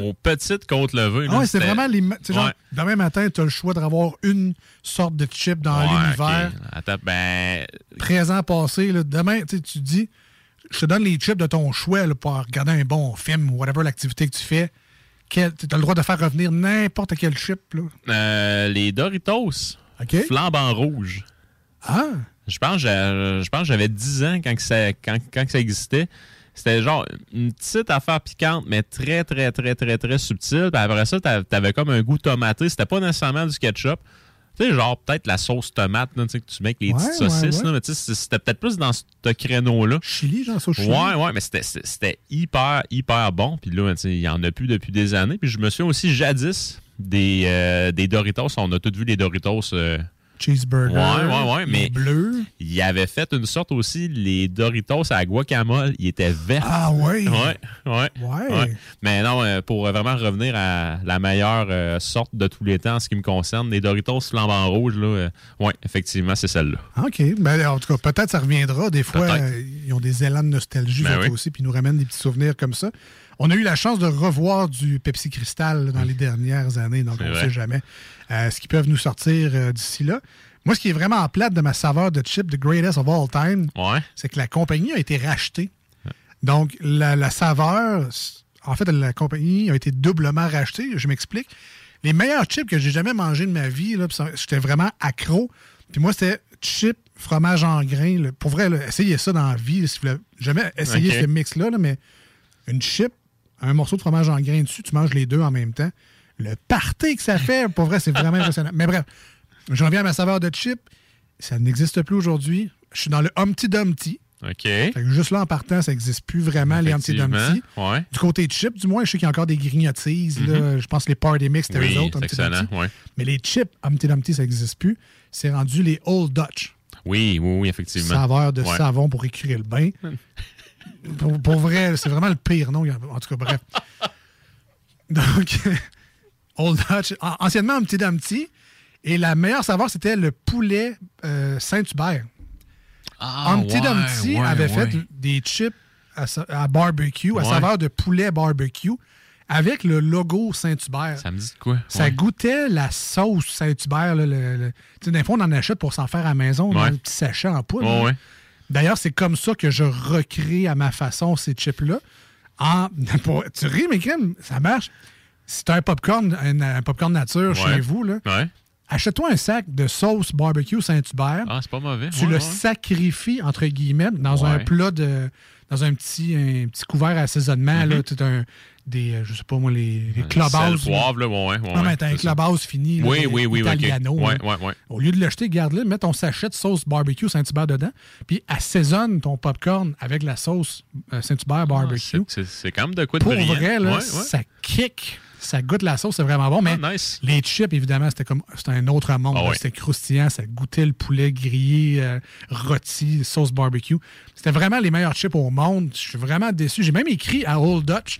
Aux petites côtes levées. Ah ouais, c'était vraiment les. genre, demain matin, tu as le choix d'avoir une sorte de chip dans Ouais, l'univers. Attends, ben. Présent, passé. là. Demain, tu dis, je te donne les chips de ton choix là, pour regarder un bon film ou whatever l'activité que tu fais. Tu as le droit de faire revenir n'importe quel chip. Là. euh, les Doritos. Flambant rouge. Ah! Je pense, je pense que j'avais 10 ans quand, que ça, quand, quand que ça existait. C'était genre une petite affaire piquante, mais très, très, très, très, très subtile. Puis après ça, t'a- t'avais comme un goût tomaté. C'était pas nécessairement du ketchup. Tu sais, genre peut-être la sauce tomate là, tu sais, que tu mets avec les Ouais, petites saucisses. ouais. là, mais tu sais, c'était peut-être plus dans ce créneau-là. Chili, genre sauce chili. Ouais, ouais, mais c'était- hyper, hyper bon. Puis là, tu sais, il y en a plus depuis des années. Puis je me souviens aussi jadis des, euh, des Doritos. On a tous vu les Doritos. euh, Cheeseburger. Ouais, ouais, ouais, les mais bleus. il avait fait une sorte aussi, les Doritos à guacamole, ils étaient verts. Ah ouais? Ouais, ouais. Ouais. Mais non, euh, pour vraiment revenir à la meilleure euh, sorte de tous les temps en ce qui me concerne, les Doritos flambant rouge, là, euh, ouais, effectivement, c'est celle-là. OK. Ben, en tout cas, peut-être ça reviendra. Des fois, euh, ils ont des élans de nostalgie Ben oui. aussi, puis ils nous ramènent des petits souvenirs comme ça. On a eu la chance de revoir du Pepsi Cristal dans les dernières années, donc on ne sait jamais euh, ce qu'ils peuvent nous sortir euh, d'ici là. Moi, ce qui est vraiment en plate de ma saveur de chip, The Greatest of All Time, c'est que la compagnie a été rachetée. Donc, la, la saveur, en fait, la compagnie a été doublement rachetée. Je m'explique. Les meilleurs chips que j'ai jamais mangés de ma vie, j'étais vraiment accro. Puis moi, c'était chip, fromage en grains. là. Pour vrai, là, essayez ça dans la vie. là, si vous voulez jamais essayer Ok. ce mix-là, là, mais une chip, un morceau de fromage en grains dessus, tu manges les deux en même temps. Le party que ça fait, pour vrai, c'est vraiment impressionnant. Mais bref, je reviens à ma saveur de chip. Ça n'existe plus aujourd'hui. Je suis dans le Humpty Dumpty. OK. Fait que juste là, en partant, ça n'existe plus vraiment, les Humpty Dumpty. ouais. Du côté de chips, du moins, je sais qu'il y a encore des grignotises. là. Je pense que les Party Mix, c'était Oui, eux autres, Humpty excellent, Dumpty. ouais. Mais les chips Humpty Dumpty, ça n'existe plus. C'est rendu les Old Dutch. Oui, oui, oui, effectivement. Saveur de Ouais. savon pour écurer le bain. pour, pour vrai, c'est vraiment le pire, non? En tout cas, bref. Donc, Old Dutch, an- anciennement Humpty Dumpty. Et la meilleure saveur, c'était le poulet euh, Saint-Hubert. Ah, Humpty ouais, Dumpty ouais, avait ouais. fait des chips à, barbecue, à saveur de poulet barbecue, avec le logo Saint-Hubert. Ça me dit quoi? Ça goûtait la sauce Saint-Hubert. là, le- le- Tu sais, des fois, on en achète pour s'en faire à la maison, un petit sachet en poudre. D'ailleurs, c'est comme ça que je recrée à ma façon ces chips-là. Pour- Tu ris, mais crème, ça marche. Si tu as un popcorn, un, un popcorn nature Ouais. chez vous, là, Ouais. achète-toi un sac de sauce barbecue Saint-Hubert. Ah, c'est pas mauvais. Tu ouais, le sacrifies, entre guillemets, dans un plat de. dans un petit, un petit couvert assaisonnement, là, Mhm. tout un, des, euh, je sais pas moi, les, les Sel, clubhouses. poivre, là, ouais, ouais, Non, mais t'as un clubhouse fini, là, Oui, des- oui, oui, oui, italiano. ok. Ouais, là. ouais, ouais. Au lieu de le jeter, garde-le, mets ton sachet de sauce barbecue Saint-Hubert dedans, puis assaisonne ton popcorn avec la sauce euh, Saint-Hubert barbecue. Ah, C'est- C'est quand même de quoi de Pour brillant. vrai, là, ça kick. Ça goûte la sauce, c'est vraiment bon. Mais Ah, nice. les chips, évidemment, c'était comme c'était un autre monde. Ah là. C'était croustillant, ça goûtait le poulet grillé, euh, rôti, sauce barbecue. C'était vraiment les meilleurs chips au monde. Je suis vraiment déçu. J'ai même écrit à Old Dutch.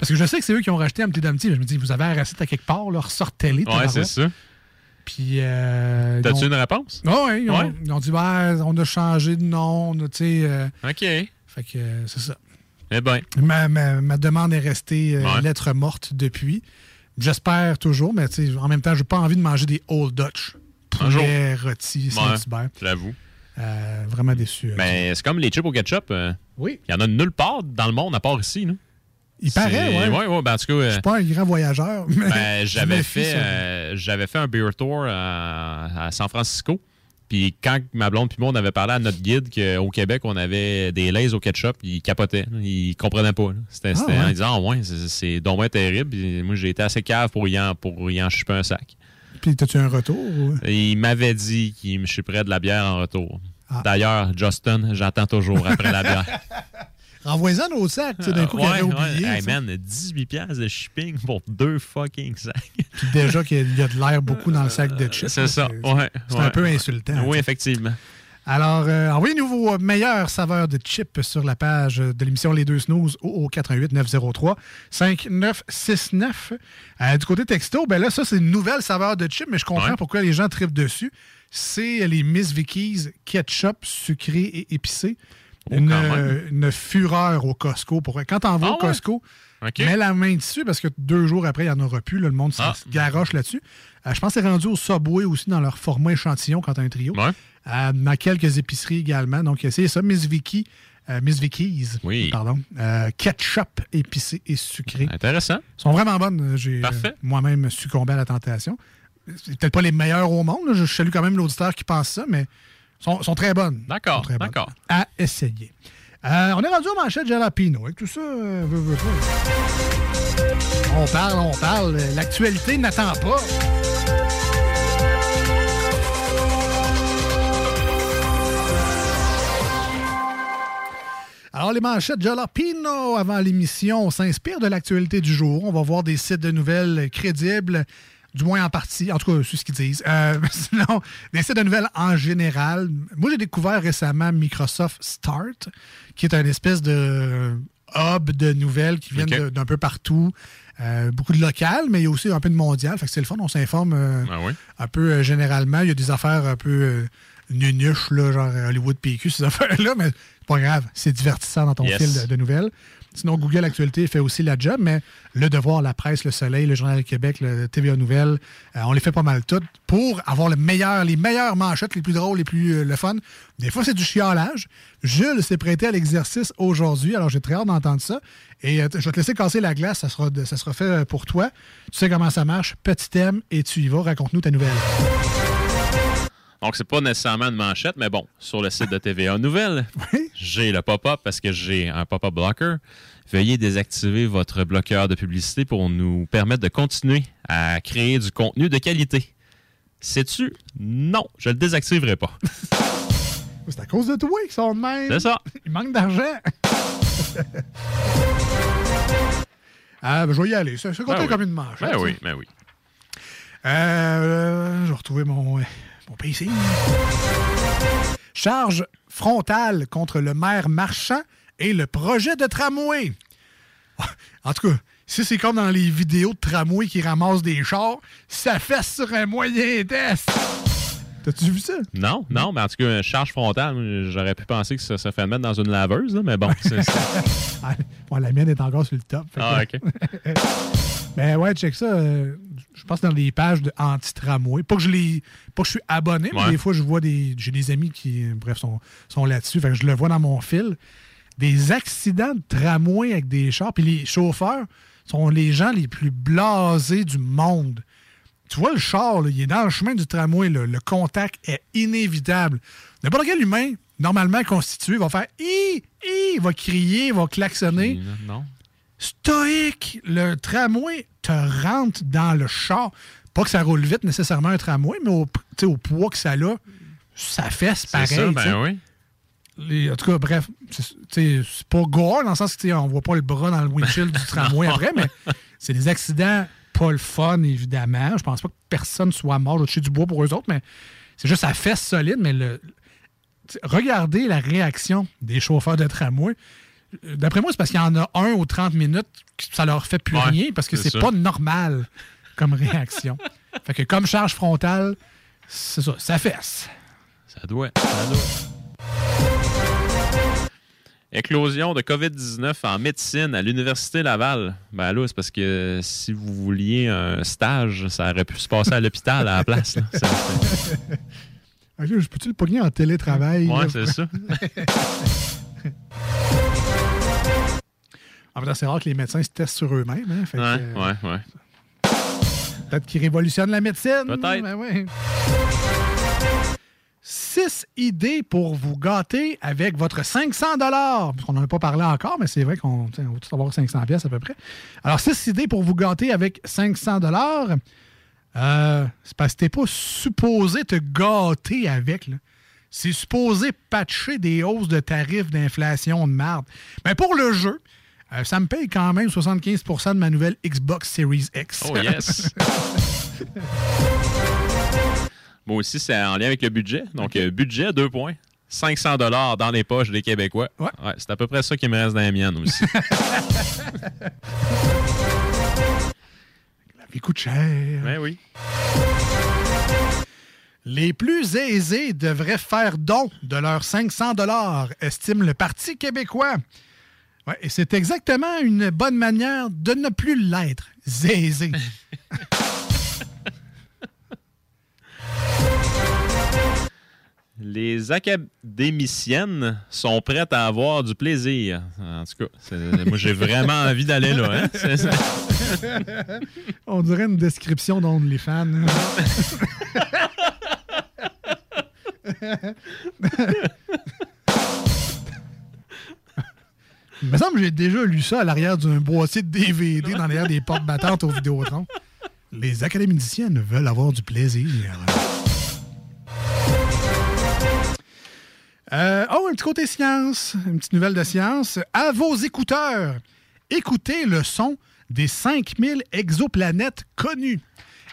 Parce que je sais que c'est eux qui ont racheté Humpty Dumpty. Je me dis, vous avez la recette à quelque part, là, ressortez-les. Ouais, c'est ça. Puis. euh, T'as-tu ont- une réponse? Ah ouais, ils ont, Ouais. ils ont dit, ben, on a changé de nom, tu sais. euh, OK. fait que euh, c'est ça. Eh ben. Ma, ma- ma demande est restée euh, Ouais. lettre morte depuis. J'espère toujours, mais en même temps, j'ai pas envie de manger des Old Dutch. Un. Poulet, rôti, Saint-Hubert. J'avoue. Euh, vraiment déçu. Mais c'est comme les chips au ketchup. Oui. Il y en a nulle part dans le monde à part ici. Nous. Il paraît, ouais. Ouais, ben, en tout cas. euh, Je suis pas un grand voyageur. mais Ben, je j'avais fait, euh, j'avais fait un beer tour à, à San Francisco. Puis quand ma blonde puis moi, on avait parlé à notre guide qu'au Québec, on avait des lays au ketchup, il capotait. Il comprenait pas. C'était Ah, ouais? en disant, ah ouais, c'est- bien terrible. Puis moi, j'ai été assez cave pour y en, pour y en chipper un sac. Puis, t'as-tu un retour? ou- Et il m'avait dit qu'il me chipperait de la bière en retour. Ah. D'ailleurs, Justin, j'attends toujours après la bière. Renvoie-en nos sacs, tu sais, d'un coup, Euh, qu'il ouais, avait ouais. oublié. Hey, man, 18$ piastres de shipping pour deux fucking sacs. Puis déjà qu'il y a de l'air beaucoup dans le sac de chips. C'est ça, ouais. C'est ouais. un peu insultant. Oui, effectivement. Alors, euh, envoyez-nous vos meilleures saveurs de chips sur la page de l'émission Les Deux Snooze au, au 88 903 5969. Euh, du côté texto, ben là, ça, c'est une nouvelle saveur de chips, mais je comprends Ouais. pourquoi les gens tripent dessus. C'est les Miss Vicky's ketchup sucré et épicé. Une, euh, une fureur au Costco. Pour... Quand t'en vas Ah au ouais? Costco, mets la main dessus parce que deux jours après, il n'y en aura plus. là, le monde se Ah. se garoche là-dessus. Euh, je pense que c'est rendu au Subway aussi dans leur format échantillon quand tu as un trio. Euh, dans quelques épiceries également. Donc, c'est ça, Miss Vicky. euh, Miss Vicky's, pardon. Euh, ketchup épicé et sucré. Intéressant. sont vraiment bonnes. J'ai euh, moi-même succombé à la tentation. C'est peut-être pas les meilleurs au monde. là. Je salue quand même l'auditeur qui pense ça, mais sont, sont très bonnes. D'accord. À essayer. Euh, on est rendu aux manchettes jalapino. Avec tout ça, euh, on parle, on parle. L'actualité n'attend pas. Alors, les manchettes Jalapino avant l'émission, on s'inspire de l'actualité du jour. On va voir des sites de nouvelles crédibles, du moins en partie, en tout cas, c'est ce qu'ils disent. Euh, sinon, des sites de nouvelles en général. Moi, j'ai découvert récemment Microsoft Start, qui est un espèce de hub de nouvelles qui viennent d'un peu partout. Euh, beaucoup de local, mais il y a aussi un peu de mondial. Fait que c'est le fun, on s'informe euh, Ah oui? un peu généralement. Il y a des affaires un peu nunuches, là, genre Hollywood PQ, ces affaires-là, mais c'est pas grave. C'est divertissant dans ton Yes. fil de, de nouvelles. Sinon, Google Actualité fait aussi la job, mais Le Devoir, La Presse, Le Soleil, Le Journal du Québec, le TVA Nouvelles, euh, on les fait pas mal toutes pour avoir les meilleures manchettes, les plus drôles, les plus euh, le fun. Des fois, c'est du chiolage. Jules s'est prêté à l'exercice aujourd'hui, alors j'ai très hâte d'entendre ça. Et euh, je vais te laisser casser la glace, ça sera, ça sera fait pour toi. Tu sais comment ça marche, petit thème, et tu y vas. Raconte-nous ta nouvelle. Donc, c'est pas nécessairement une manchette, mais bon, sur le site de TVA Nouvelles, j'ai le pop-up parce que j'ai un pop-up blocker. Veuillez désactiver votre bloqueur de publicité pour nous permettre de continuer à créer du contenu de qualité. Sais-tu? Non, je le désactiverai pas. C'est à cause de toi qu'ils sont de même. C'est ça. Il manque d'argent. ah, ben, je vais y aller. C'est c'est compté Ben oui. comme une manche. Ben oui, ben oui. Euh, je vais retrouver mon, mon PC. Charge frontale contre le maire marchand et le projet de tramway. En tout cas, si c'est comme dans les vidéos de tramway qui ramassent des chars, ça fait sur un moyen test. T'as-tu vu ça? Non, non, mais en tout cas, une charge frontale, j'aurais pu penser que ça se fait mettre dans une laveuse, là, mais bon. c'est- bon, la mienne est encore sur le top. Ah, que- OK. Ben ouais, check ça. euh, je pense dans les pages de anti-tramway. Pas que je les. Pas que je suis abonné, mais Ouais. des fois, je vois des. J'ai des amis qui, bref, sont, sont là-dessus. Fait que je le vois dans mon fil. Des accidents de tramway avec des chars. Puis les chauffeurs sont les gens les plus blasés du monde. Tu vois, le char, là, il est dans le chemin du tramway. là. Le contact est inévitable. N'importe quel humain, normalement constitué, va faire hi, hi, va crier, va klaxonner Non. Stoïque. Le tramway te rentre dans le char. Pas que ça roule vite nécessairement un tramway, mais au, au poids que ça a, ça fesse pareil. C'est ça, ben oui. Les- en tout cas, bref, c'est pas gore dans le sens que on voit pas le bras dans le windshield du tramway après, mais c'est des accidents pas le fun, évidemment. Je pense pas que personne soit mort. Toucher du bois pour eux autres, mais c'est juste ça fesse solide. Mais le, regardez la réaction des chauffeurs de tramway. D'après moi, c'est parce qu'il y en a un aux 30 minutes que ça leur fait plus Ouais, rien parce que c'est pas normal comme réaction. fait que comme charge frontale, c'est ça, ça fesse. Ça doit. Ça doit. Éclosion de COVID-19 en médecine à l'Université Laval. Ben là, c'est parce que si vous vouliez un stage, ça aurait pu se passer à l'hôpital à la place. là. Ça- Ok, je peux-tu le pogner en télétravail? Ouais, là? c'est ça. En c'est rare que les médecins se testent sur eux-mêmes. Hein? Ouais, euh, ouais, ouais. Peut-être qu'ils révolutionnent la médecine. Peut-être. Ben ouais. Six idées pour vous gâter avec votre 500 On n'en a pas parlé encore, mais c'est vrai qu'on va tous avoir 500 pièces à peu près. Alors, six idées pour vous gâter avec 500 euh, C'est parce que t'es pas supposé te gâter avec. là. C'est supposé patcher des hausses de tarifs d'inflation de marde. Mais pour le jeu, euh, ça me paye quand même 75% de ma nouvelle Xbox Series X. Oh yes! Moi aussi, c'est en lien avec le budget. Donc, euh, budget, deux points. 500 dollars dans les poches des Québécois. Ouais. c'est à peu près ça qui me reste dans les miennes aussi. La vie coûte cher. Ben oui. Les plus aisés devraient faire don de leurs 500 dollars, estime le Parti québécois. Ouais, et c'est exactement une bonne manière de ne plus l'être, zézé. Les académiciennes sont prêtes à avoir du plaisir. En tout cas, moi, j'ai vraiment envie d'aller là. hein. Ça. On dirait une description d'OnlyFans. Il me semble que j'ai déjà lu ça à l'arrière d'un boîtier de DVD dans l'arrière des portes battantes au Vidéotron. Les académiciennes veulent avoir du plaisir. Euh, oh, un petit côté science, une petite nouvelle de science. À vos écouteurs, écoutez le son des 5000 exoplanètes connues.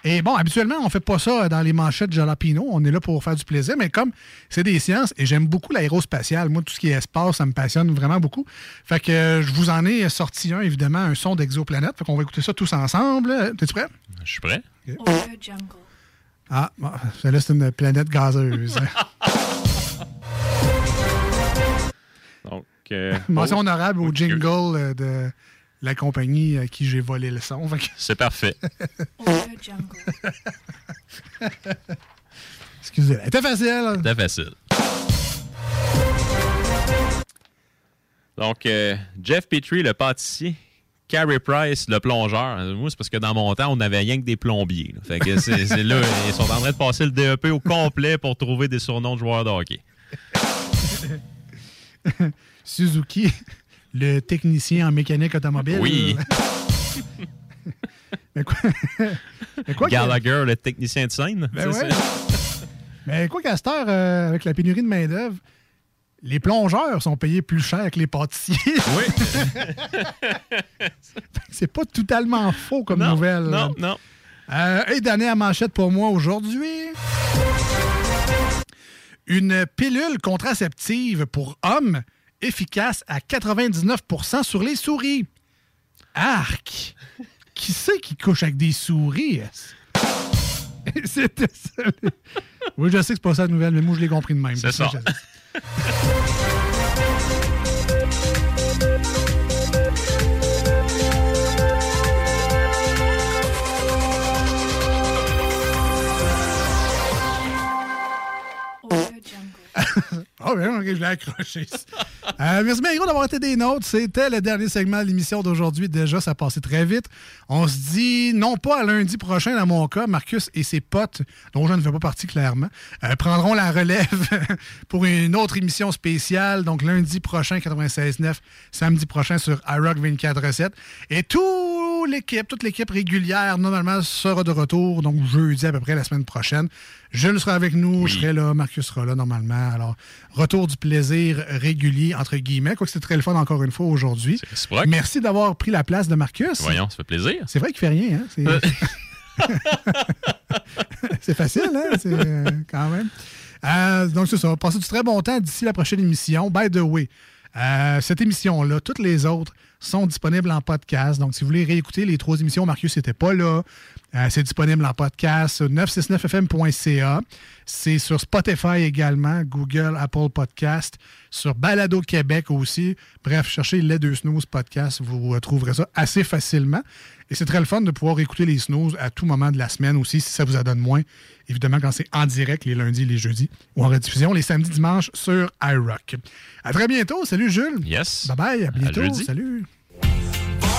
Et bon, habituellement, on fait pas ça dans les manchettes Jalapino. On est là pour faire du plaisir, mais comme c'est des sciences et j'aime beaucoup l'aérospatiale, moi, tout ce qui est espace, ça me passionne vraiment beaucoup. Fait que euh, je vous en ai sorti un, évidemment, un son d'exoplanète. Fait qu'on va écouter ça tous ensemble. T'es-tu prêt? Je suis prêt. Ah, bon, celle-là, c'est une planète gazeuse. Donc, euh, Mention honorable au jingle euh, de la compagnie à qui j'ai volé le son. C'est parfait. Excusez, c'était facile. C'était facile. Donc, euh, Jeff Petrie, le pâtissier. Carey Price, le plongeur. Moi, c'est parce que dans mon temps, on n'avait rien que des plombiers. là. Fait que c'est c'est là, ils sont en train de passer le DEP au complet pour trouver des surnoms de joueurs de hockey. Suzuki, le technicien en mécanique automobile. Oui. Mais quoi, mais quoi Gallagher, le technicien de scène. Ben ouais. Mais quoi qu'à cette heure, euh, avec la pénurie de main-d'œuvre, les plongeurs sont payés plus cher que les pâtissiers. Oui. C'est pas totalement faux comme Non, nouvelle. non, non. Euh, et dernière manchette pour moi aujourd'hui. Une pilule contraceptive pour hommes efficace à 99% sur les souris. Arc! Qui c'est qui couche avec des souris? C'était ça. Oui, je sais que c'est pas ça la nouvelle, mais moi, je l'ai compris de même. C'est ça. Ah ok, je l'ai accroché. Euh, merci bien gros d'avoir été des nôtres. C'était le dernier segment de l'émission d'aujourd'hui. Déjà, ça passé très vite. On se dit, non pas à lundi prochain, dans mon cas, Marcus et ses potes, dont je ne fais pas partie clairement, euh, prendront la relève pour une autre émission spéciale. Donc, lundi prochain, 96.9, samedi prochain sur iRock 24.7. Et tout l'équipe, toute l'équipe régulière, normalement, sera de retour. Donc, jeudi à peu près la semaine prochaine. Jules sera avec nous, je serai là, Marcus sera là normalement. Alors, retour du plaisir régulier, entre guillemets. Quoique c'est très le fun encore une fois aujourd'hui. Merci d'avoir pris la place de Marcus. Voyons, ça fait plaisir. C'est vrai qu'il fait rien, hein? C'est- C'est facile, hein? C'est, euh, quand même. Euh, donc, c'est ça. Passez du très bon temps d'ici la prochaine émission. By the way, euh, cette émission-là, toutes les autres sont disponibles en podcast. Donc, si vous voulez réécouter les trois émissions, Marcus n'était pas là. Euh, c'est disponible en podcast sur 969fm.ca. C'est sur Spotify également, Google, Apple Podcast, sur Balado Québec aussi. Bref, cherchez les deux snooze podcast, vous trouverez ça assez facilement. Et c'est très le fun de pouvoir écouter les snooze à tout moment de la semaine aussi, si ça vous en donne moins. Évidemment, quand c'est en direct les lundis les jeudis, ou en rediffusion les samedis, dimanches sur iRock. À très bientôt. Salut Jules. Yes. Bye bye. À bientôt. Salut.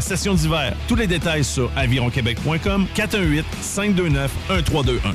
session d'hiver. Tous les détails sur avironquebec.com 418 529 1321.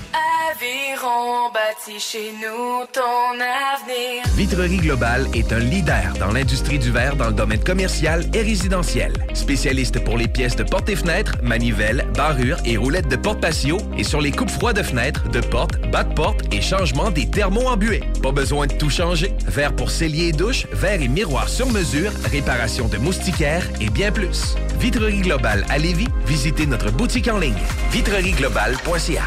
Aviron bâti chez nous ton avenir. Vitrerie Globale est un leader dans l'industrie du verre dans le domaine commercial et résidentiel. Spécialiste pour les pièces de portes et fenêtres, manivelles, barrures et roulettes de porte patio et sur les coupes froides de fenêtres, de portes, bas de porte et changement des thermos embués. Pas besoin de tout changer. Verre pour cellier et douche, verre et miroir sur mesure, réparation de moustiquaires et bien plus. Vitrerie Globale à Lévis, visitez notre boutique en ligne vitrerieglobale.ca.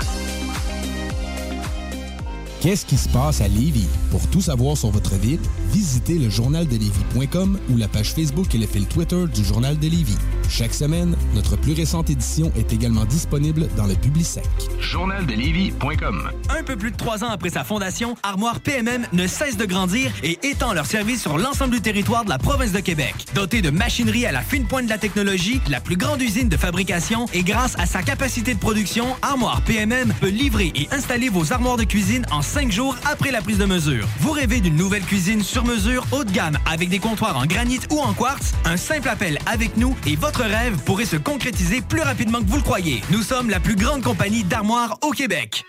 Qu'est-ce qui se passe à Lévis? Pour tout savoir sur votre ville, visitez le journaldelévis.com ou la page Facebook et le fil Twitter du Journal de Lévis. Chaque semaine, notre plus récente édition est également disponible dans le Publisec. Journaldelévis.com Un peu plus de trois ans après sa fondation, Armoire PMM ne cesse de grandir et étend leur service sur l'ensemble du territoire de la province de Québec. Dotée de machinerie à la fine pointe de la technologie, la plus grande usine de fabrication et grâce à sa capacité de production, Armoire PMM peut livrer et installer vos armoires de cuisine en cinq jours après la prise de mesure. Vous rêvez d'une nouvelle cuisine sur mesure haut de gamme avec des comptoirs en granit ou en quartz? Un simple appel avec nous et votre rêve pourrait se concrétiser plus rapidement que vous le croyez. Nous sommes la plus grande compagnie d'armoires au Québec.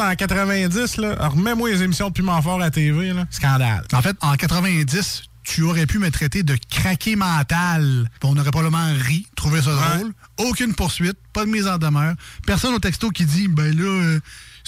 Dans 90, là, remets-moi les émissions de Piment Fort à la TV, là. Scandale. En fait, en 90, tu aurais pu me traiter de craqué mental. On aurait probablement ri, trouvé ça drôle. Aucune poursuite, pas de mise en demeure. Personne au texto qui dit, ben là, euh,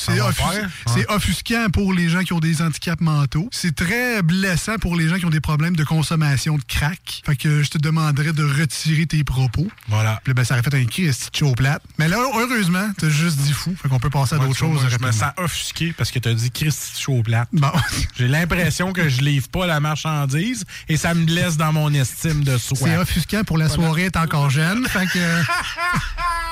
c'est offus- faire. c'est Ouais. offusquant pour les gens qui ont des handicaps mentaux. C'est très blessant pour les gens qui ont des problèmes de consommation de crack. Fait que je te demanderais de retirer tes propos. Voilà. Puis là, ben, ça aurait fait un de show plate. Mais là, heureusement, t'as juste dit fou. Fait qu'on peut passer à d'autres choses. moi, je me sens offusqué parce que tu as dit Christy chaud plate. Bon. J'ai l'impression que je livre pas la marchandise et ça me blesse dans mon estime de soi. C'est offusquant pour la Voilà. soirée est encore jeune. Fait que.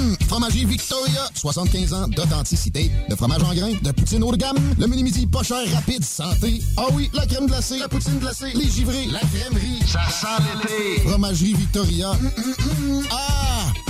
Hum, Fromagerie Victoria, 75 ans d'authenticité, de fromage en grains, de poutine haut de gamme, le mini midi pas cher, rapide, santé. Ah oui, la crème glacée, la poutine glacée, les givrés, la crèmerie. Ça sent l'été. Fromagerie Victoria. Hum, hum. Ah!